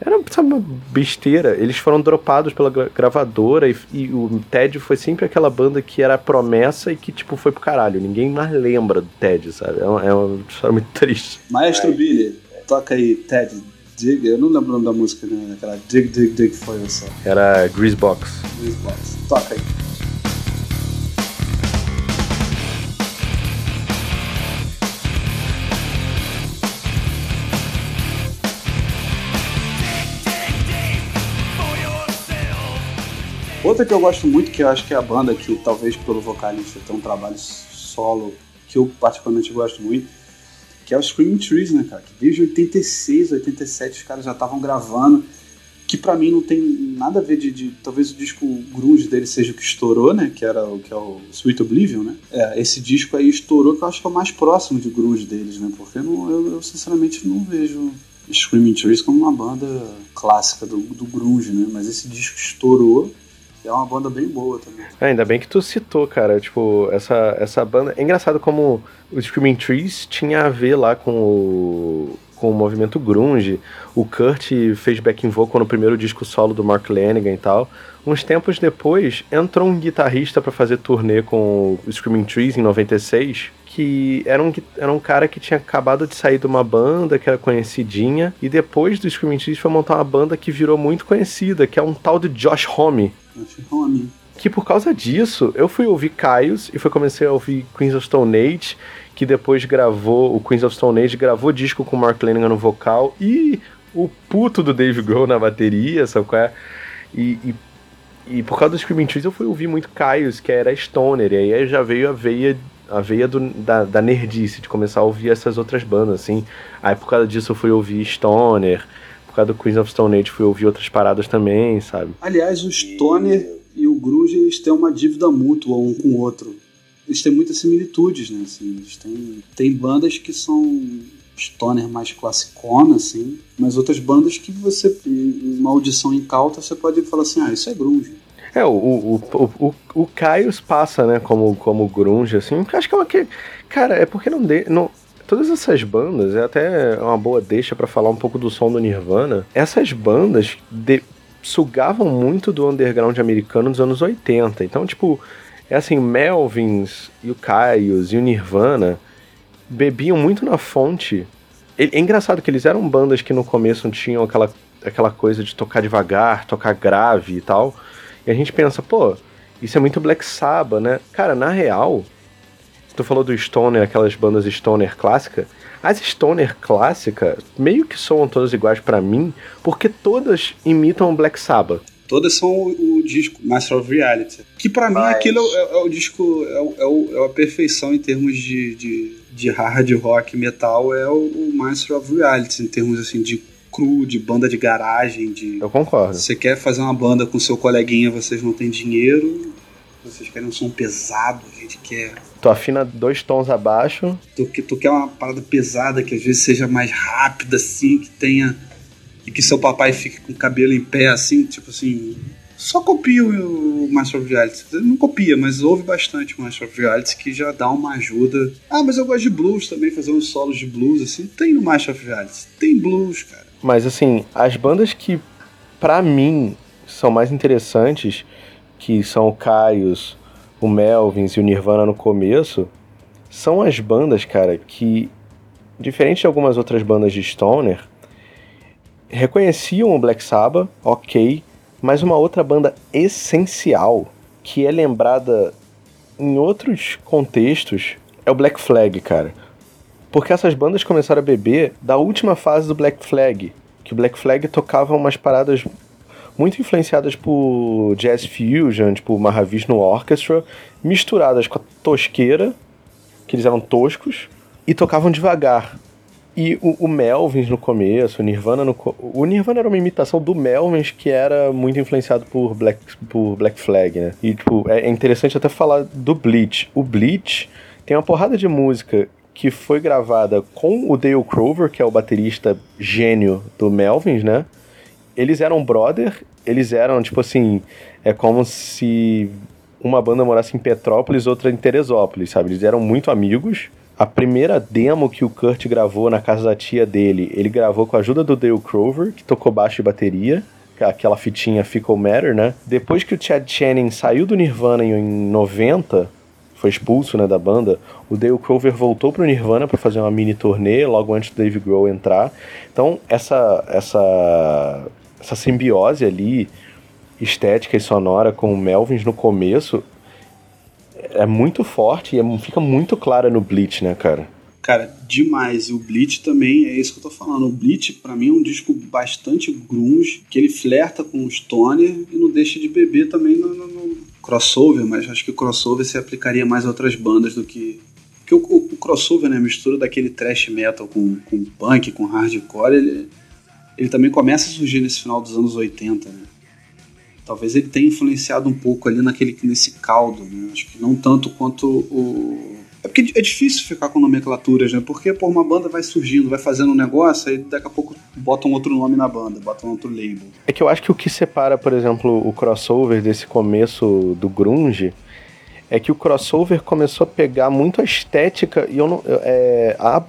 Era sabe, uma besteira. Eles foram dropados pela gravadora e, e, o Ted foi sempre aquela banda que era promessa e que, tipo, foi pro caralho. Ninguém mais lembra do Ted, sabe? É uma, é uma história muito triste. Maestro Billy, toca aí, Ted. Dig, eu não lembro o nome da música, né? Aquela Dig, Dig, Dig foi essa. Era Greasebox. Greasebox. Toca aí. Outra que eu gosto muito, que eu acho que é a banda que talvez pelo vocalista tem um trabalho solo que eu particularmente gosto muito, que é o Screaming Trees, né, cara? Que desde 86, 87 os caras já estavam gravando, que para mim não tem nada a ver de, de, talvez o disco grunge dele seja o que estourou, né, que era o que é o Sweet Oblivion, né? É, esse disco aí estourou que eu acho que é o mais próximo de grunge deles, né? Porque não, eu, eu sinceramente não vejo Screaming Trees como uma banda clássica do, do grunge, né? Mas esse disco estourou é uma banda bem boa também. É, ainda bem que tu citou, cara. Tipo, essa, essa banda. É engraçado como o Screaming Trees tinha a ver lá com o, com o movimento grunge. O Kurt fez backing vocal no primeiro disco solo do Mark Lanigan e tal. Uns tempos depois, entrou um guitarrista para fazer turnê com o Screaming Trees em 96, que era um, era um cara que tinha acabado de sair de uma banda que era conhecidinha, e depois do Screaming Trees foi montar uma banda que virou muito conhecida, que é um tal de Josh Homme. Que por causa disso, eu fui ouvir Caios e foi comecei a ouvir Queens of Stone Age, que depois gravou, o Queens of Stone Age gravou disco com o Mark Lanigan no vocal e o puto do Dave Grohl na bateria, sabe qual é? E, e, e, por causa do Screaming Trees eu fui ouvir muito Caios, que era Stoner, e aí já veio a veia a veia do, da, da nerdice, de começar a ouvir essas outras bandas, assim. Aí por causa disso eu fui ouvir Stoner, causa do Queens of Stone Age fui ouvir outras paradas também, sabe? Aliás, o Stoner e o Grunge eles têm uma dívida mútua um com o outro. Eles têm muitas similitudes, né? Assim, eles têm, tem bandas que são stoner mais classicona, assim, mas outras bandas que você, uma audição incauta, você pode falar assim, ah, isso é grunge. É, o, o, o, o, o Caios passa, né, como, como grunge, assim, acho que é uma que... Cara, é porque não, de, não, todas essas bandas, é até uma boa deixa para falar um pouco do som do Nirvana. Essas bandas de, sugavam muito do underground americano dos anos 80. Então, tipo, é assim, Melvins e o Caios e o Nirvana bebiam muito na fonte. É engraçado que eles eram bandas que no começo tinham aquela, aquela coisa de tocar devagar, tocar grave e tal. E a gente pensa, pô, isso é muito Black Sabbath, né? Cara, na real, tu falou do Stoner, aquelas bandas Stoner clássica. As Stoner clássica meio que soam todas iguais para mim, porque todas imitam Black Sabbath. Todas são o, o disco Master of Reality. Que para mim aquilo é, é, o disco, é, é, o, é, a perfeição em termos de, de, de hard rock metal, é o, o Master of Reality, em termos assim de cru, de banda de garagem, de. Eu concordo. Você quer fazer uma banda com seu coleguinha, vocês não têm dinheiro, vocês querem um som pesado, a gente quer. Tu afina dois tons abaixo. Tu, tu quer uma parada pesada que às vezes seja mais rápida, assim, que tenha. E que seu papai fique com o cabelo em pé, assim, tipo assim. Só copia o Master of Reality. Não copia, mas ouve bastante o Master of Reality, que já dá uma ajuda. Ah, mas eu gosto de blues também, fazer uns solos de blues, assim. Tem no Master of Reality. Tem blues, cara. Mas assim, as bandas que, para mim, são mais interessantes que são o Caios, o Melvins e o Nirvana no começo, são as bandas, cara, que, diferente de algumas outras bandas de Stoner, reconheciam o Black Sabbath, ok, mas uma outra banda essencial que é lembrada em outros contextos é o Black Flag, cara. Porque essas bandas começaram a beber da última fase do Black Flag, que o Black Flag tocava umas paradas muito influenciadas por jazz fusion, tipo Mahavishnu Orchestra, misturadas com a tosqueira, que eles eram toscos, e tocavam devagar. E o, o Melvins no começo, o Nirvana no O Nirvana era uma imitação do Melvins que era muito influenciado por Black, por Black Flag, né? E, tipo, é interessante até falar do Bleach. O Bleach tem uma porrada de música que foi gravada com o Dale Crover, que é o baterista gênio do Melvins, né? Eles eram brother, eles eram, tipo assim, é como se uma banda morasse em Petrópolis, outra em Teresópolis, sabe? Eles eram muito amigos a primeira demo que o Kurt gravou na casa da tia dele, ele gravou com a ajuda do Dale Crover, que tocou baixo e bateria, aquela fitinha Fickle Matter, né? Depois que o Chad Channing saiu do Nirvana em 90, foi expulso né, da banda, o Dale Crover voltou pro Nirvana para fazer uma mini turnê logo antes do Dave Grohl entrar. Então, essa, essa, essa simbiose ali, estética e sonora com o Melvins no começo, é muito forte e é, fica muito clara no Bleach, né, cara? Cara, demais. E o Bleach também é isso que eu tô falando. O Bleach, para mim, é um disco bastante grunge, que ele flerta com o Stoner e não deixa de beber também no, no, no crossover, mas acho que o crossover se aplicaria mais a outras bandas do que. Porque o, o, o crossover, né, mistura daquele thrash metal com, com punk, com hardcore, ele, ele também começa a surgir nesse final dos anos 80, né? talvez ele tenha influenciado um pouco ali naquele, nesse caldo, né? Acho que não tanto quanto o. É porque é difícil ficar com nomenclaturas, né? Porque pô, uma banda vai surgindo, vai fazendo um negócio, aí daqui a pouco botam outro nome na banda, botam outro label. É que eu acho que o que separa, por exemplo, o crossover desse começo do grunge é que o crossover começou a pegar muito a estética e eu não. É, a,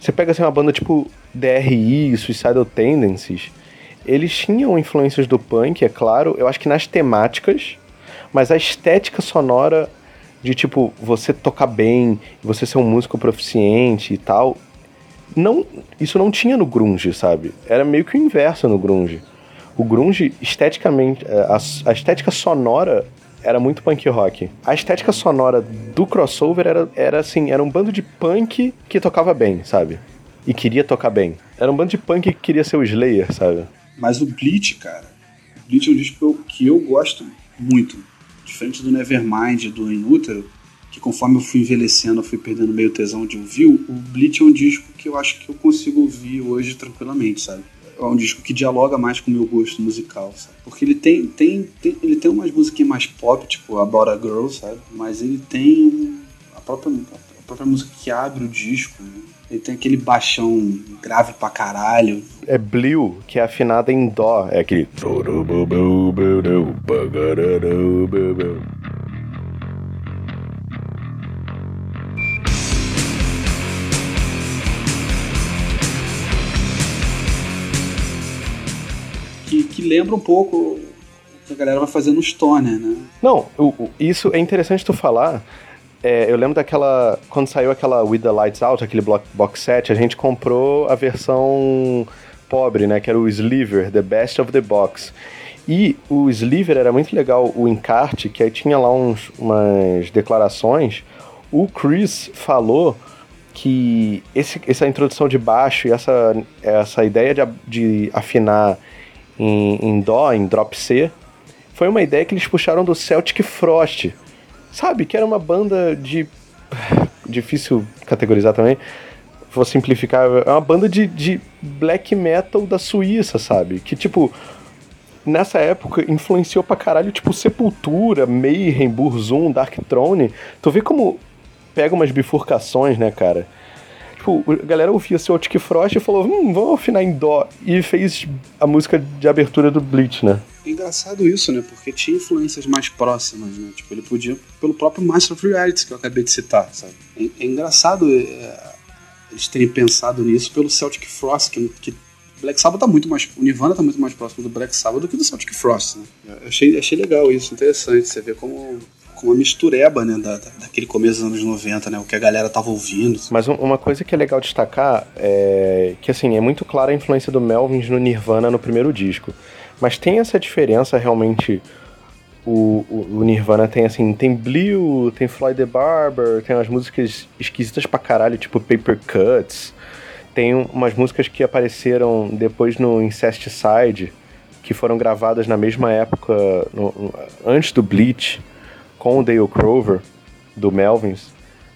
você pega assim uma banda tipo DRI, Suicidal Tendencies eles tinham influências do punk, é claro, eu acho que nas temáticas, mas a estética sonora de tipo você tocar bem, você ser um músico proficiente e tal, não, isso não tinha no grunge, sabe? Era meio que o inverso no grunge. O grunge esteticamente, é, a, a estética sonora era muito punk rock. A estética sonora do crossover era, era assim, era um bando de punk que tocava bem, sabe? E queria tocar bem. Era um bando de punk que queria ser o Slayer, sabe? Mas o Bleach, cara, Bleach é um disco que eu, que eu gosto muito. Diferente do Nevermind do Inútero, que conforme eu fui envelhecendo, eu fui perdendo meio tesão de ouvir, o Bleach é um disco que eu acho que eu consigo ouvir hoje tranquilamente, sabe? É um disco que dialoga mais com o meu gosto musical, sabe? Porque ele tem, tem, tem ele tem umas musiquinhas mais pop, tipo About a Girl, sabe? Mas ele tem a própria, a própria música que abre o disco, né? Ele tem aquele baixão grave pra caralho. É Blue, que é afinada em Dó. É aquele. Que, que lembra um pouco o que a galera vai fazer no Stoner, né? Não, o, isso é interessante tu falar, é, eu lembro daquela. Quando saiu aquela With the Lights Out, aquele block, box set, a gente comprou a versão pobre, né? Que era o Sliver, The Best of the Box. E o Sliver era muito legal, o encarte, que aí tinha lá uns, umas declarações. O Chris falou que esse, essa introdução de baixo e essa, essa ideia de, de afinar em, em Dó, em Drop C, foi uma ideia que eles puxaram do Celtic Frost Sabe? Que era uma banda de. Difícil categorizar também. Vou simplificar. É uma banda de, de black metal da Suíça, sabe? Que tipo. Nessa época influenciou pra caralho, tipo, Sepultura, Mayhem, Burzum, Dark Throne. Tu vê como pega umas bifurcações, né, cara? Tipo, a galera ouvia Celtic Frost e falou, hum, vamos afinar em dó. E fez a música de abertura do Bleach, né? Engraçado isso, né? Porque tinha influências mais próximas, né? Tipo, ele podia, pelo próprio Master of Reality que eu acabei de citar, sabe? É, é engraçado é, eles terem pensado nisso pelo Celtic Frost, que, que Black Sabbath tá muito mais. O Nirvana tá muito mais próximo do Black Sabbath do que do Celtic Frost, né? Eu achei, achei legal isso, interessante. Você vê como com uma mistureba, né, da, daquele começo dos anos 90, né, o que a galera tava ouvindo. Mas uma coisa que é legal destacar é que, assim, é muito clara a influência do Melvins no Nirvana no primeiro disco. Mas tem essa diferença realmente o, o, o, Nirvana tem assim, tem Blue, tem Floyd the Barber, tem umas músicas esquisitas pra caralho, tipo Paper Cuts. Tem umas músicas que apareceram depois no Incesticide, que foram gravadas na mesma época, no, antes do Bleach, com o Dale Crover, do Melvins.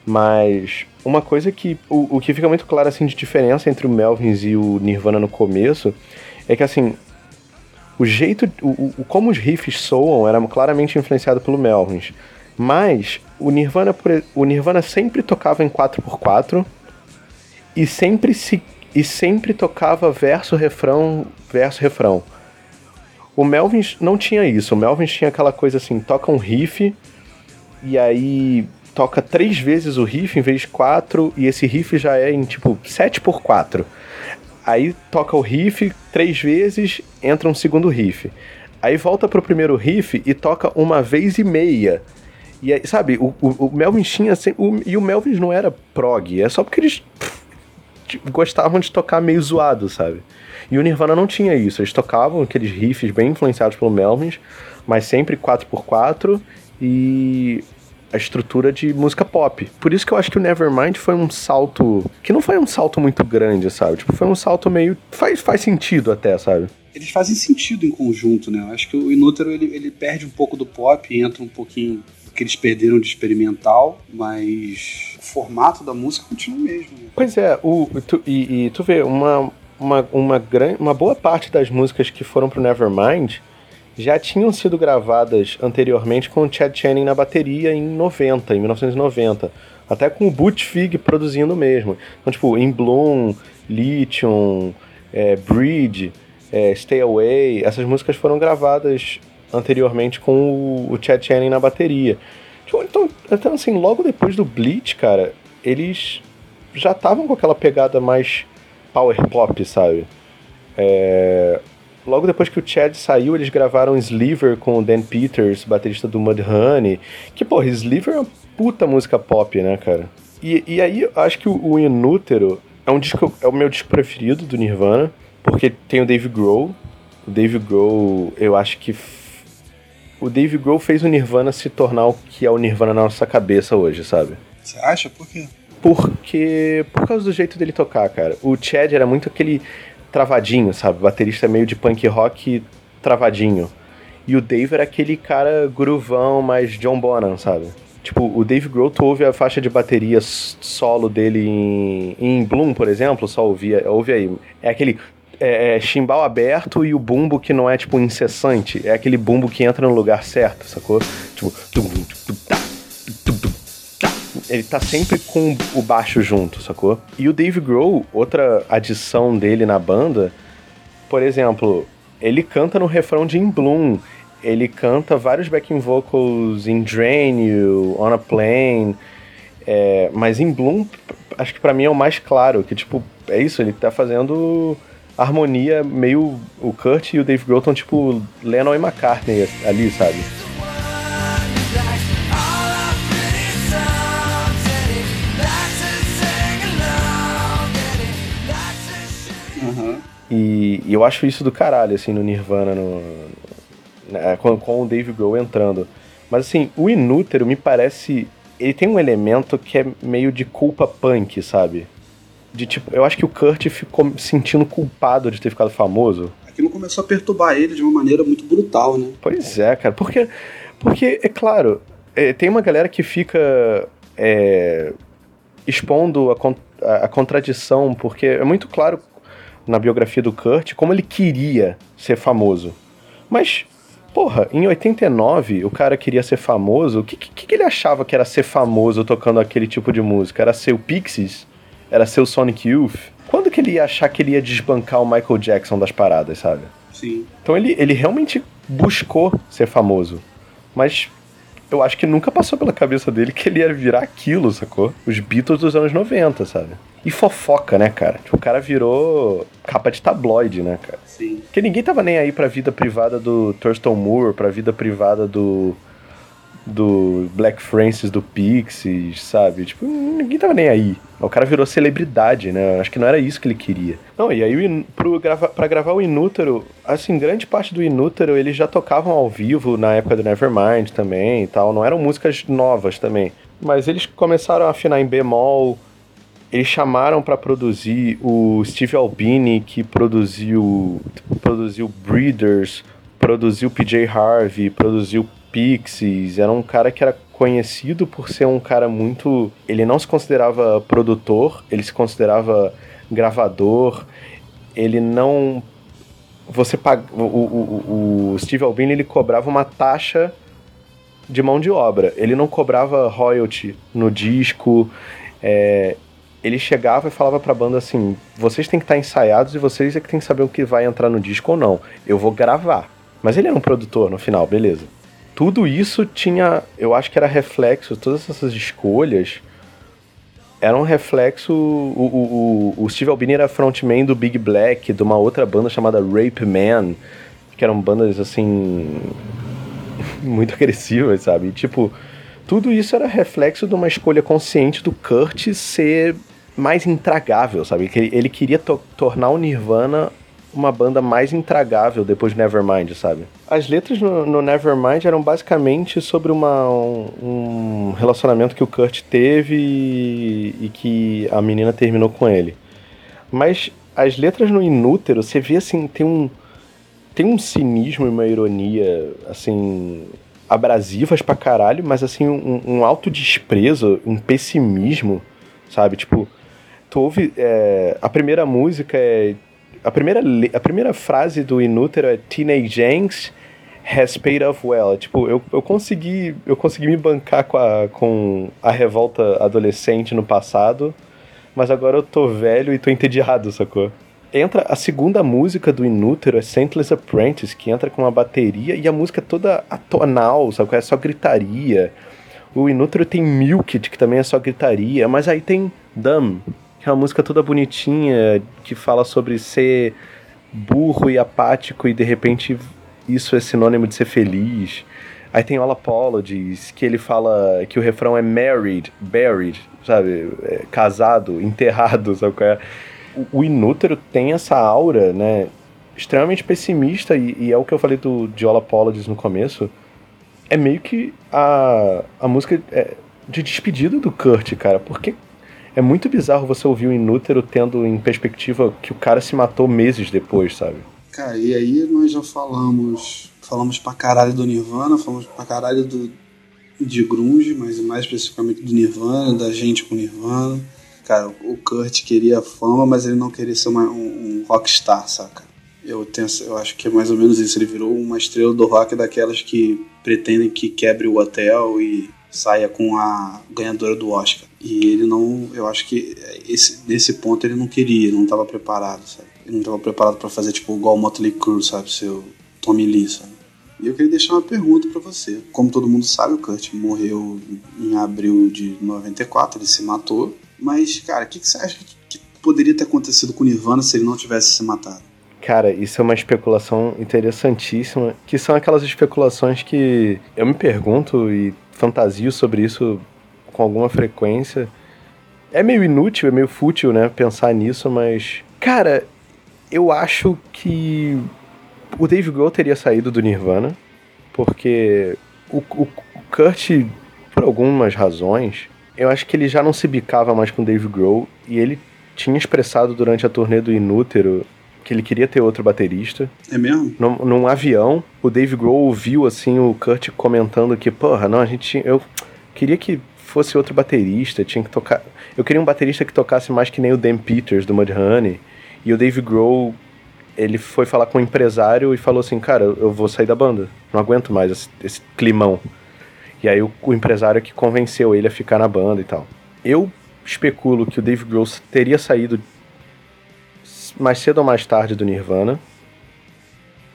Mas uma coisa que. O, o que fica muito claro assim de diferença entre o Melvins e o Nirvana no começo é que assim. O jeito. O, o como os riffs soam era claramente influenciado pelo Melvins. Mas o Nirvana, o Nirvana sempre tocava em 4x4 e sempre se e sempre tocava verso refrão verso refrão. O Melvins não tinha isso. O Melvins tinha aquela coisa assim, toca um riff e aí toca três vezes o riff em vez de quatro, e esse riff já é em tipo 7 por 4 Aí toca o riff três vezes, entra um segundo riff. Aí volta pro primeiro riff e toca uma vez e meia. E aí, sabe, o, o, o Melvin tinha. Assim, o, e o Melvin não era prog, é só porque eles pff, gostavam de tocar meio zoado, sabe? E o Nirvana não tinha isso, eles tocavam aqueles riffs bem influenciados pelo Melvin, mas sempre 4x4 e a estrutura de música pop. Por isso que eu acho que o Nevermind foi um salto. que não foi um salto muito grande, sabe? Tipo, foi um salto meio. faz, faz sentido até, sabe? Eles fazem sentido em conjunto, né? Eu acho que o Inútero ele, ele perde um pouco do pop, entra um pouquinho que eles perderam de experimental, mas o formato da música continua o mesmo. Né? Pois é, o, tu, e, e, tu vê, uma, uma, uma, gran, uma boa parte das músicas que foram pro Nevermind já tinham sido gravadas anteriormente com o Chad Channing na bateria em 90, em 1990. Até com o Butch produzindo mesmo. Então, tipo, In Bloom, Lithium, é, Bridge, é, Stay Away, essas músicas foram gravadas anteriormente com o, o Chad Channing na bateria. Tipo, então, então, assim, logo depois do Bleach, cara, eles já estavam com aquela pegada mais power pop, sabe? É, logo depois que o Chad saiu, eles gravaram Sliver com o Dan Peters, baterista do Mudhoney. Que, porra, Sliver é uma puta música pop, né, cara? E, e aí, eu acho que o, o Inútero é, um disco, é o meu disco preferido do Nirvana, porque tem o Dave Grohl. O Dave Grohl, eu acho que. O Dave Grohl fez o Nirvana se tornar o que é o Nirvana na nossa cabeça hoje, sabe? Você acha? Por quê? Porque. Por causa do jeito dele tocar, cara. O Chad era muito aquele travadinho, sabe? Baterista meio de punk rock travadinho. E o Dave era aquele cara groovão, mais John Bonham, sabe? Tipo, o Dave Grohl, ouve a faixa de bateria solo dele em, em Bloom, por exemplo, só ouvia, ouve aí. É aquele é, é, chimbal aberto e o bumbo que não é, tipo, incessante. É aquele bumbo que entra no lugar certo, sacou? Tipo, ele tá sempre com o baixo junto, sacou? E o Dave Grohl, outra adição dele na banda, por exemplo, ele canta no refrão de In Bloom, ele canta vários backing vocals em Drain You, On a Plane, é, mas em Bloom, acho que para mim é o mais claro, que tipo, é isso, ele tá fazendo harmonia meio o Kurt e o Dave Grohl estão tipo Lennon e McCartney ali, sabe? E, e, eu acho isso do caralho, assim, no Nirvana, no, né, com, com o Dave Grohl entrando. Mas, assim, o Inútero me parece. Ele tem um elemento que é meio de culpa punk, sabe? De tipo, eu acho que o Kurt ficou sentindo culpado de ter ficado famoso. Aquilo começou a perturbar ele de uma maneira muito brutal, né? Pois é, cara. Porque, porque é claro, é, tem uma galera que fica é, expondo a, a, a contradição, porque é muito claro na biografia do Kurt como ele queria ser famoso. Mas, porra, em 89 o cara queria ser famoso. O que, que, que ele achava que era ser famoso tocando aquele tipo de música? Era ser o Pixies? Era ser o Sonic Youth? Quando que ele ia achar que ele ia desbancar o Michael Jackson das paradas, sabe? Sim. Então ele, ele realmente buscou ser famoso. Mas eu acho que nunca passou pela cabeça dele que ele ia virar aquilo, sacou? Os Beatles dos anos 90, sabe? E fofoca, né, cara? Tipo, o cara virou capa de tabloide, né, cara? Sim. Porque ninguém tava nem aí pra vida privada do Thurston Moore, pra vida privada do do Black Francis do Pixies, sabe? Tipo, ninguém tava nem aí. O cara virou celebridade, né? Acho que não era isso que ele queria. Não, e aí pro grava, pra gravar o Inútero, assim, grande parte do Inútero eles já tocavam ao vivo na época do Nevermind também e tal. Não eram músicas novas também. Mas eles começaram a afinar em bemol. Eles chamaram para produzir o Steve Albini, que produziu, produziu Breeders, produziu PJ Harvey, produziu Pixies, era um cara que era conhecido por ser um cara muito. Ele não se considerava produtor, ele se considerava gravador, ele não. Você paga. O, o, o Steve Albini ele cobrava uma taxa de mão de obra, ele não cobrava royalty no disco. É, ele chegava e falava pra banda assim: vocês têm que estar ensaiados e vocês é que têm que saber o que vai entrar no disco ou não. Eu vou gravar. Mas ele era um produtor no final, beleza tudo isso tinha, eu acho que era reflexo, todas essas escolhas eram reflexo. O, o, o Steve Albini era frontman do Big Black, de uma outra banda chamada Rape Man, que eram bandas assim. <laughs> muito agressivas, sabe? E, tipo, tudo isso era reflexo de uma escolha consciente do Kurt ser mais intragável, sabe? Que ele, ele queria to tornar o Nirvana uma banda mais intragável depois de Nevermind, sabe? As letras no, no Nevermind eram basicamente sobre uma, um, um, relacionamento que o Kurt teve e, e, que a menina terminou com ele. Mas as letras no Inútero, você vê assim, tem um, tem um cinismo e uma ironia, assim, abrasivas pra caralho, mas assim, um, um alto desprezo, um pessimismo, sabe? Tipo, tu ouve. É, a primeira música é a primeira, a primeira frase do Inútero é Teenage Angst has paid off well. Tipo, eu, eu consegui eu consegui me bancar com a, com a revolta adolescente no passado, mas agora eu tô velho e tô entediado, sacou? Entra a segunda música do Inútero, é Saintless Apprentice, que entra com uma bateria e a música é toda atonal, sabe? É só gritaria. O Inútero tem Milk, que também é só gritaria, mas aí tem Dumb, é uma música toda bonitinha, que fala sobre ser burro e apático e de repente isso é sinônimo de ser feliz. Aí tem All Apologies, que ele fala que o refrão é married, buried, sabe? É, casado, <laughs> enterrado, sabe qual é? O, Inútero tem essa aura, né? Extremamente pessimista, e, e, é o que eu falei do, de All Apologies no começo. É meio que a, a música é de despedida do Kurt, cara. Porque é muito bizarro você ouvir o Inútero tendo em perspectiva que o cara se matou meses depois, sabe? Cara, e aí nós já falamos. Falamos pra caralho do Nirvana, falamos pra caralho do, de Grunge, mas mais especificamente do Nirvana, da gente com Nirvana. Cara, o Kurt queria fama, mas ele não queria ser uma, um, um rockstar, saca? Eu, tenho, eu acho que é mais ou menos isso. Ele virou uma estrela do rock daquelas que pretendem que quebre o hotel e saia com a ganhadora do Oscar. E ele não, eu acho que esse, nesse ponto ele não queria, ele não estava preparado, sabe? Ele não estava preparado para fazer tipo igual o Motley Crue, sabe? Seu Tommy Lee, sabe? E eu queria deixar uma pergunta para você. Como todo mundo sabe, o Kurt morreu em abril de 94, ele se matou. Mas, cara, o que, que você acha que poderia ter acontecido com o Nirvana se ele não tivesse se matado? Cara, isso é uma especulação interessantíssima, que são aquelas especulações que eu me pergunto e fantasio sobre isso com alguma frequência. É meio inútil, é meio fútil, né, pensar nisso, mas. Cara, eu acho que o Dave Grohl teria saído do Nirvana, porque o, o, o Kurt, por algumas razões, eu acho que ele já não se bicava mais com o Dave Grohl e ele tinha expressado durante a turnê do Inútero que ele queria ter outro baterista. É mesmo? Num, num avião, o Dave Grohl ouviu assim o Kurt comentando que, porra, não, a gente eu queria que fosse outro baterista, tinha que tocar. Eu queria um baterista que tocasse mais que nem o Dan Peters do Mudhoney. E o Dave Grohl, ele foi falar com o um empresário e falou assim: "Cara, eu vou sair da banda. Não aguento mais esse, esse climão". E aí o, o empresário que convenceu ele a ficar na banda e tal. Eu especulo que o Dave Grohl teria saído mais cedo ou mais tarde do Nirvana.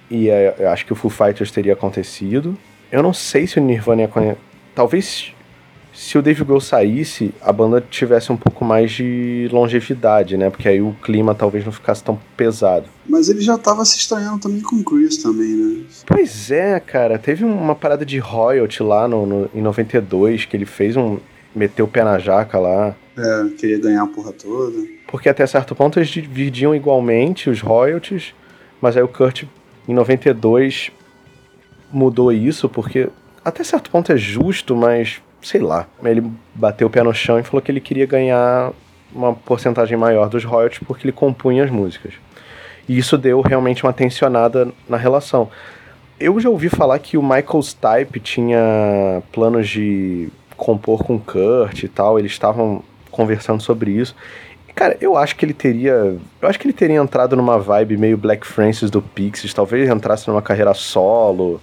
E é, acho que o Foo Fighters teria acontecido. Eu não sei se o Nirvana ia. Talvez se o Dave Grohl saísse, a banda tivesse um pouco mais de longevidade, né? Porque aí o clima talvez não ficasse tão pesado. Mas ele já tava se estranhando também com o Chris também, né? Pois é, cara. Teve uma parada de royalty lá no, no, em 92, que ele fez um... meteu o pé na jaca lá. É, queria ganhar a porra toda. Porque até certo ponto eles dividiam igualmente os royalties, mas aí o Kurt, em 92, mudou isso, porque até certo ponto é justo, mas sei lá. Ele bateu o pé no chão e falou que ele queria ganhar uma porcentagem maior dos royalties porque ele compunha as músicas. E isso deu realmente uma tensionada na relação. Eu já ouvi falar que o Michael Stipe tinha planos de compor com Kurt e tal, eles estavam conversando sobre isso. Cara, eu acho que ele teria. Eu acho que ele teria entrado numa vibe meio Black Francis do Pixies, talvez entrasse numa carreira solo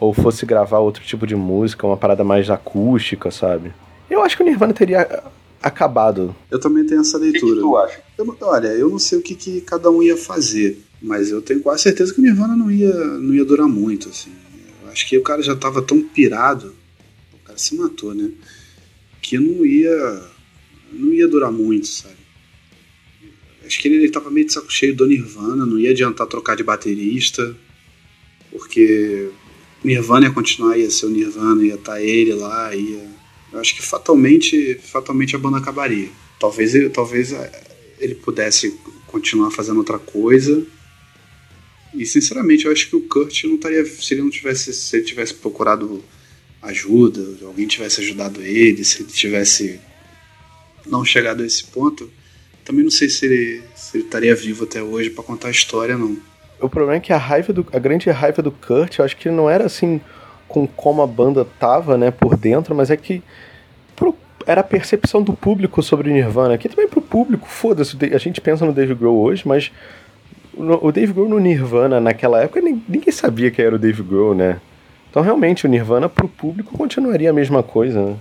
ou fosse gravar outro tipo de música, uma parada mais acústica, sabe? Eu acho que o Nirvana teria acabado. Eu também tenho essa leitura. O que, que tu acha? Eu, olha, eu não sei o que, que, cada um ia fazer, mas eu tenho quase certeza que o Nirvana não ia, não ia durar muito, assim. Eu acho que o cara já tava tão pirado, o cara se matou, né? Que não ia, não ia durar muito, sabe? Acho que ele, ele tava meio de saco cheio do Nirvana, não ia adiantar trocar de baterista, porque Nirvana ia continuar, ia ser o Nirvana, ia estar tá ele lá, ia. Eu acho que fatalmente, fatalmente a banda acabaria. Talvez, talvez é, ele pudesse continuar fazendo outra coisa. E sinceramente, eu acho que o Kurt não estaria. Se ele não tivesse. Se ele tivesse procurado ajuda, alguém tivesse ajudado ele, se ele tivesse não chegado a esse ponto, também não sei se ele, se ele estaria vivo até hoje para contar a história, não. O problema é que a raiva do. A grande raiva do Kurt, eu acho que não era assim com como a banda tava, né, por dentro, mas é que pro, era a percepção do público sobre o Nirvana. Aqui também pro público, foda-se, a gente pensa no Dave Grohl hoje, mas no, o Dave Grohl no Nirvana naquela época ninguém sabia que era o Dave Grohl, né? Então realmente o Nirvana pro público continuaria a mesma coisa, né?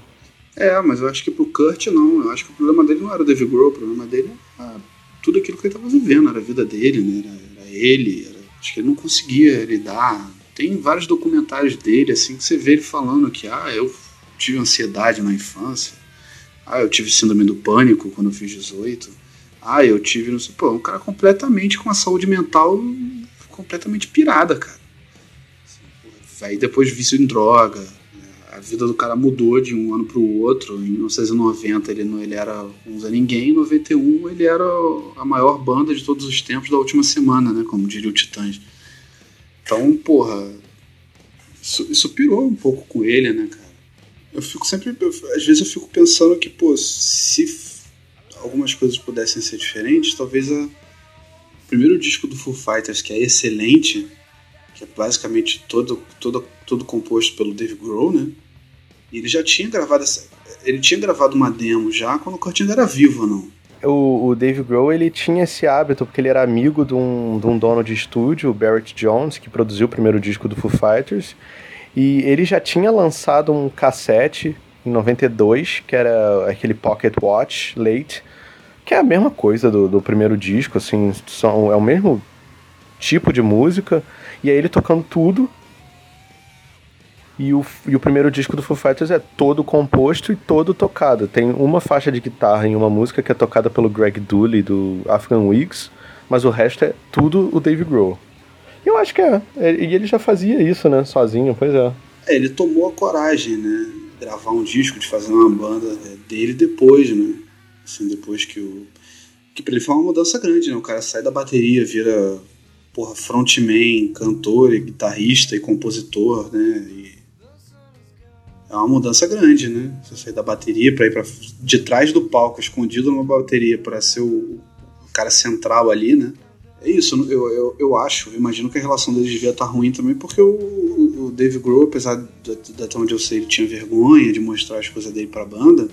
É, mas eu acho que pro Kurt não. Eu acho que o problema dele não era o Dave Grohl, o problema dele era tudo aquilo que ele tava vivendo, era a vida dele, né? Era ele. Acho que ele não conseguia lidar. Tem vários documentários dele, assim, que você vê ele falando que, ah, eu tive ansiedade na infância. Ah, eu tive síndrome do pânico quando eu fiz 18. Ah, eu tive, não sei, pô, um cara completamente com a saúde mental completamente pirada, cara. Aí depois vício em droga, a vida do cara mudou de um ano para o outro. Em 1990 ele, ele era um Zé Ninguém, em 91 ele era a maior banda de todos os tempos da última semana, né? Como diria o Titãs. Então, porra, isso, isso pirou um pouco com ele, né, cara? Eu fico sempre. Eu, às vezes eu fico pensando que, pô, se algumas coisas pudessem ser diferentes, talvez a, o primeiro disco do Foo Fighters, que é excelente, que é basicamente todo, todo, todo composto pelo Dave Grohl, né? Ele já tinha gravado essa, ele tinha gravado uma demo já quando o Kurt ainda era vivo não. O, o Dave Grohl ele tinha esse hábito porque ele era amigo de um, de um dono de estúdio, o Barrett Jones, que produziu o primeiro disco do Foo Fighters, e ele já tinha lançado um cassete em 92, que era aquele Pocket Watch Late, que é a mesma coisa do, do primeiro disco, assim, são, é o mesmo tipo de música, e aí ele tocando tudo, e o, e o primeiro disco do Foo Fighters é todo composto e todo tocado. Tem uma faixa de guitarra em uma música que é tocada pelo Greg Dooley do Afghan Wigs, mas o resto é tudo o Dave Grohl. Eu acho que é. é. E ele já fazia isso, né? Sozinho, pois é. É, ele tomou a coragem, né? Gravar um disco, de fazer uma banda dele depois, né? Assim, depois que o. Que pra ele foi uma mudança grande, né? O cara sai da bateria, vira, porra, frontman, cantor, e guitarrista e compositor, né? E é uma mudança grande, né? Você sair da bateria para ir para de trás do palco, escondido numa bateria, para ser o, cara central ali, né? É isso, eu, eu, eu acho, eu imagino que a relação deles devia estar ruim também, porque o, o, Dave Grohl, apesar de, até onde eu sei, ele tinha vergonha de mostrar as coisas dele pra banda,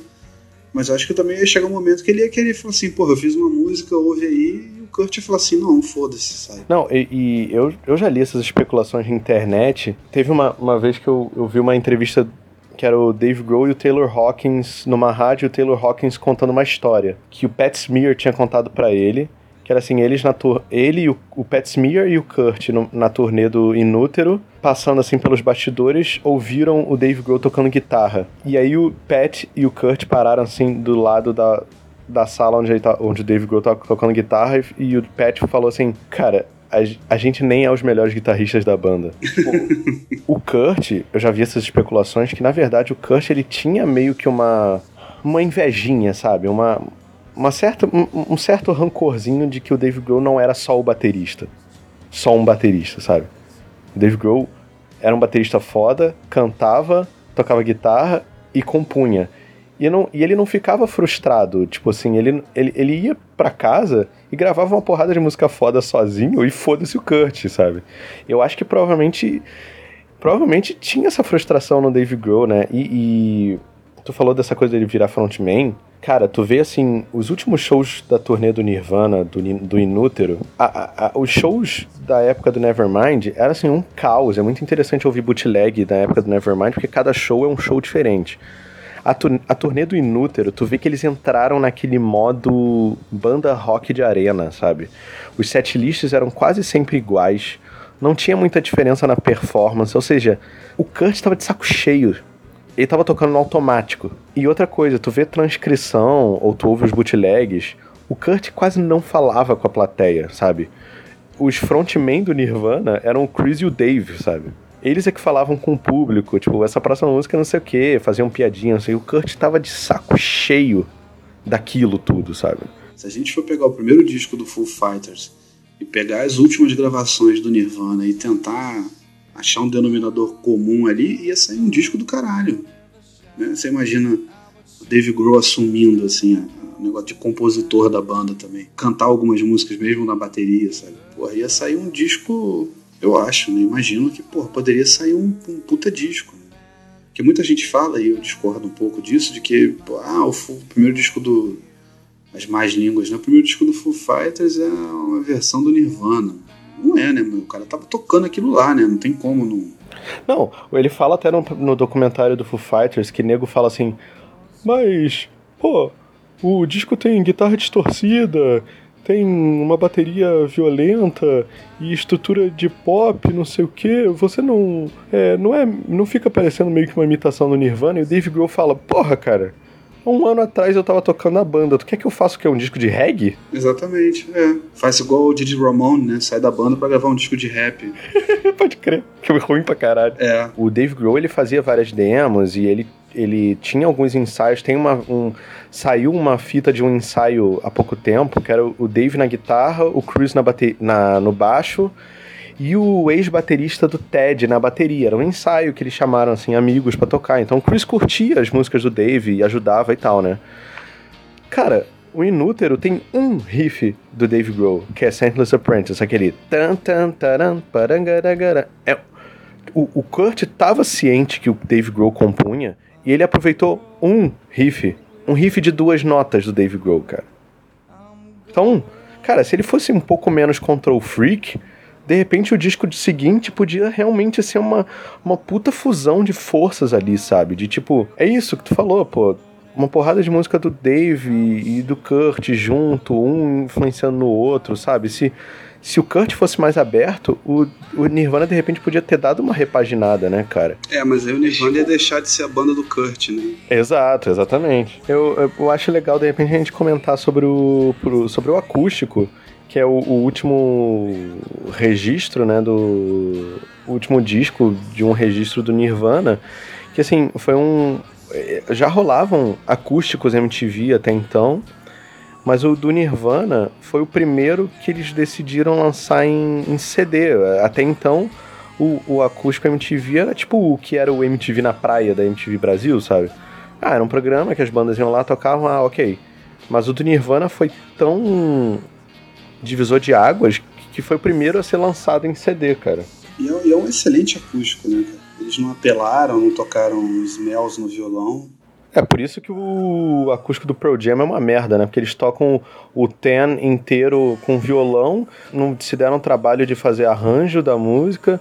mas eu acho que também ia chegar um momento que ele ia querer falar assim, porra, eu fiz uma música, ouve aí, e o Kurt ia falar assim, não, foda-se, sabe? Não, e, e, eu, eu já li essas especulações na internet. Teve uma, uma vez que eu, eu vi uma entrevista que era o Dave Grohl e o Taylor Hawkins numa rádio, o Taylor Hawkins contando uma história que o Pat Smear tinha contado para ele, que era assim, eles na tur ele, o, o Pat Smear e o Kurt no, na turnê do Inútero, passando assim pelos bastidores, ouviram o Dave Grohl tocando guitarra. E aí o Pat e o Kurt pararam assim do lado da, da sala onde, tá, onde o Dave Grohl tava tocando guitarra e, e o Pat falou assim, cara, a, a, gente nem é os melhores guitarristas da banda. <laughs> o Kurt, eu já vi essas especulações que na verdade o Kurt ele tinha meio que uma uma invejinha, sabe? Uma uma certa, um, um, certo rancorzinho de que o Dave Grohl não era só o baterista. Só um baterista, sabe? O Dave Grohl era um baterista foda, cantava, tocava guitarra e compunha. E, não, e ele não ficava frustrado, tipo assim, ele, ele, ele ia pra casa e gravava uma porrada de música foda sozinho e foda-se o Kurt, sabe? Eu acho que provavelmente provavelmente tinha essa frustração no Dave Grohl, né? E, e tu falou dessa coisa dele virar frontman, Cara, tu vê assim, os últimos shows da turnê do Nirvana, do, do Inútero, a, a, a, os shows da época do Nevermind era assim um caos. É muito interessante ouvir bootleg da época do Nevermind, porque cada show é um show diferente. A, tu, a turnê do Inútero, tu vê que eles entraram naquele modo banda rock de arena, sabe? Os setlists eram quase sempre iguais, não tinha muita diferença na performance, ou seja, o Kurt estava de saco cheio ele tava tocando no automático. E outra coisa, tu vê transcrição ou tu ouve os bootlegs, o Kurt quase não falava com a plateia, sabe? Os frontmen do Nirvana eram o Chris e o Dave, sabe? Eles é que falavam com o público, tipo, essa próxima música não sei o que, faziam piadinha, não sei. O Kurt tava de saco cheio daquilo tudo, sabe? Se a gente for pegar o primeiro disco do Foo Fighters e pegar as últimas gravações do Nirvana e tentar achar um denominador comum ali, ia sair um disco do caralho. Né? Você imagina o Dave Grohl assumindo assim, o negócio de compositor da banda também. Cantar algumas músicas mesmo na bateria, sabe? Porra, ia sair um disco, eu acho, né? Imagino que, porra, poderia sair um, um puta disco. Né? Porque muita gente fala, e eu discordo um pouco disso, de que, pô, ah, o, o primeiro disco do. As mais línguas, né? O primeiro disco do Foo Fighters é uma versão do Nirvana. Não é, né, O cara tava tocando aquilo lá, né? Não tem como não. Não, ele fala até no, no documentário do Foo Fighters que nego fala assim, mas, pô, o disco tem guitarra distorcida, tem uma bateria violenta e estrutura de pop, não sei o que. Você não. É, não é. Não fica parecendo meio que uma imitação do Nirvana. E o Dave Grohl fala, porra, cara. Um ano atrás eu tava tocando na banda. Tu quer que eu faça o quê? Um disco de reggae? Exatamente, é. Faz igual o Didi Ramone, né? Sai da banda pra gravar um disco de rap. <laughs> Pode crer. Que é ruim pra caralho. É. O Dave Grohl, ele fazia várias demos e ele, ele tinha alguns ensaios. Tem uma... Um, saiu uma fita de um ensaio há pouco tempo, que era o Dave na guitarra, o Chris na, bate, na no baixo e o ex-baterista do Ted na bateria. Era um ensaio que eles chamaram, assim, amigos para tocar. Então o Chris curtia as músicas do Dave e ajudava e tal, né? Cara, o Inútero tem um riff do Dave Grohl, que é Sentless Apprentice, aquele tan tan taran parangaragara. É, o, o Kurt tava ciente que o Dave Grohl compunha e ele aproveitou um riff, um riff de duas notas do Dave Grohl, cara. Então, cara, se ele fosse um pouco menos control freak, de repente o disco seguinte podia realmente ser uma, uma puta fusão de forças ali, sabe? De tipo, é isso que tu falou, pô. Uma porrada de música do Dave e do Kurt junto, um influenciando no outro, sabe? Se, se o Kurt fosse mais aberto, o, o Nirvana de repente podia ter dado uma repaginada, né, cara? É, mas aí o Nirvana ia deixar de ser a banda do Kurt, né? Exato, exatamente. Eu, eu acho legal, de repente, a gente comentar sobre o, sobre o acústico que é o, o, último registro, né, do o último disco de um registro do Nirvana, que assim, foi um já rolavam acústicos MTV até então, mas o do Nirvana foi o primeiro que eles decidiram lançar em, em CD. Até então, o, o acústico MTV era tipo o que era o MTV na praia da MTV Brasil, sabe? Ah, era um programa que as bandas iam lá, tocavam, ah, ok. Mas o do Nirvana foi tão divisor de águas, que foi o primeiro a ser lançado em CD, cara. E é, e é um excelente acústico, né, cara? Eles não apelaram, não tocaram smells no violão. É por isso que o acústico do Pearl Jam é uma merda, né? Porque eles tocam o Ten inteiro com violão, não se deram trabalho de fazer arranjo da música.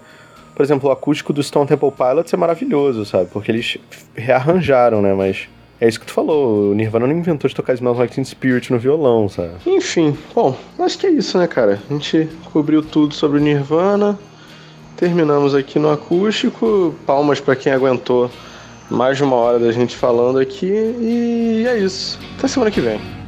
Por exemplo, o acústico do Stone Temple Pilots é maravilhoso, sabe? Porque eles rearranjaram, né? Mas é isso que tu falou, o Nirvana não inventou de tocar Smells Like Teen Spirit no violão, sabe? Enfim, bom, acho que é isso, né, cara? A gente cobriu tudo sobre o Nirvana, terminamos aqui no acústico, palmas para quem aguentou mais de uma hora da gente falando aqui e é isso. Até semana que vem.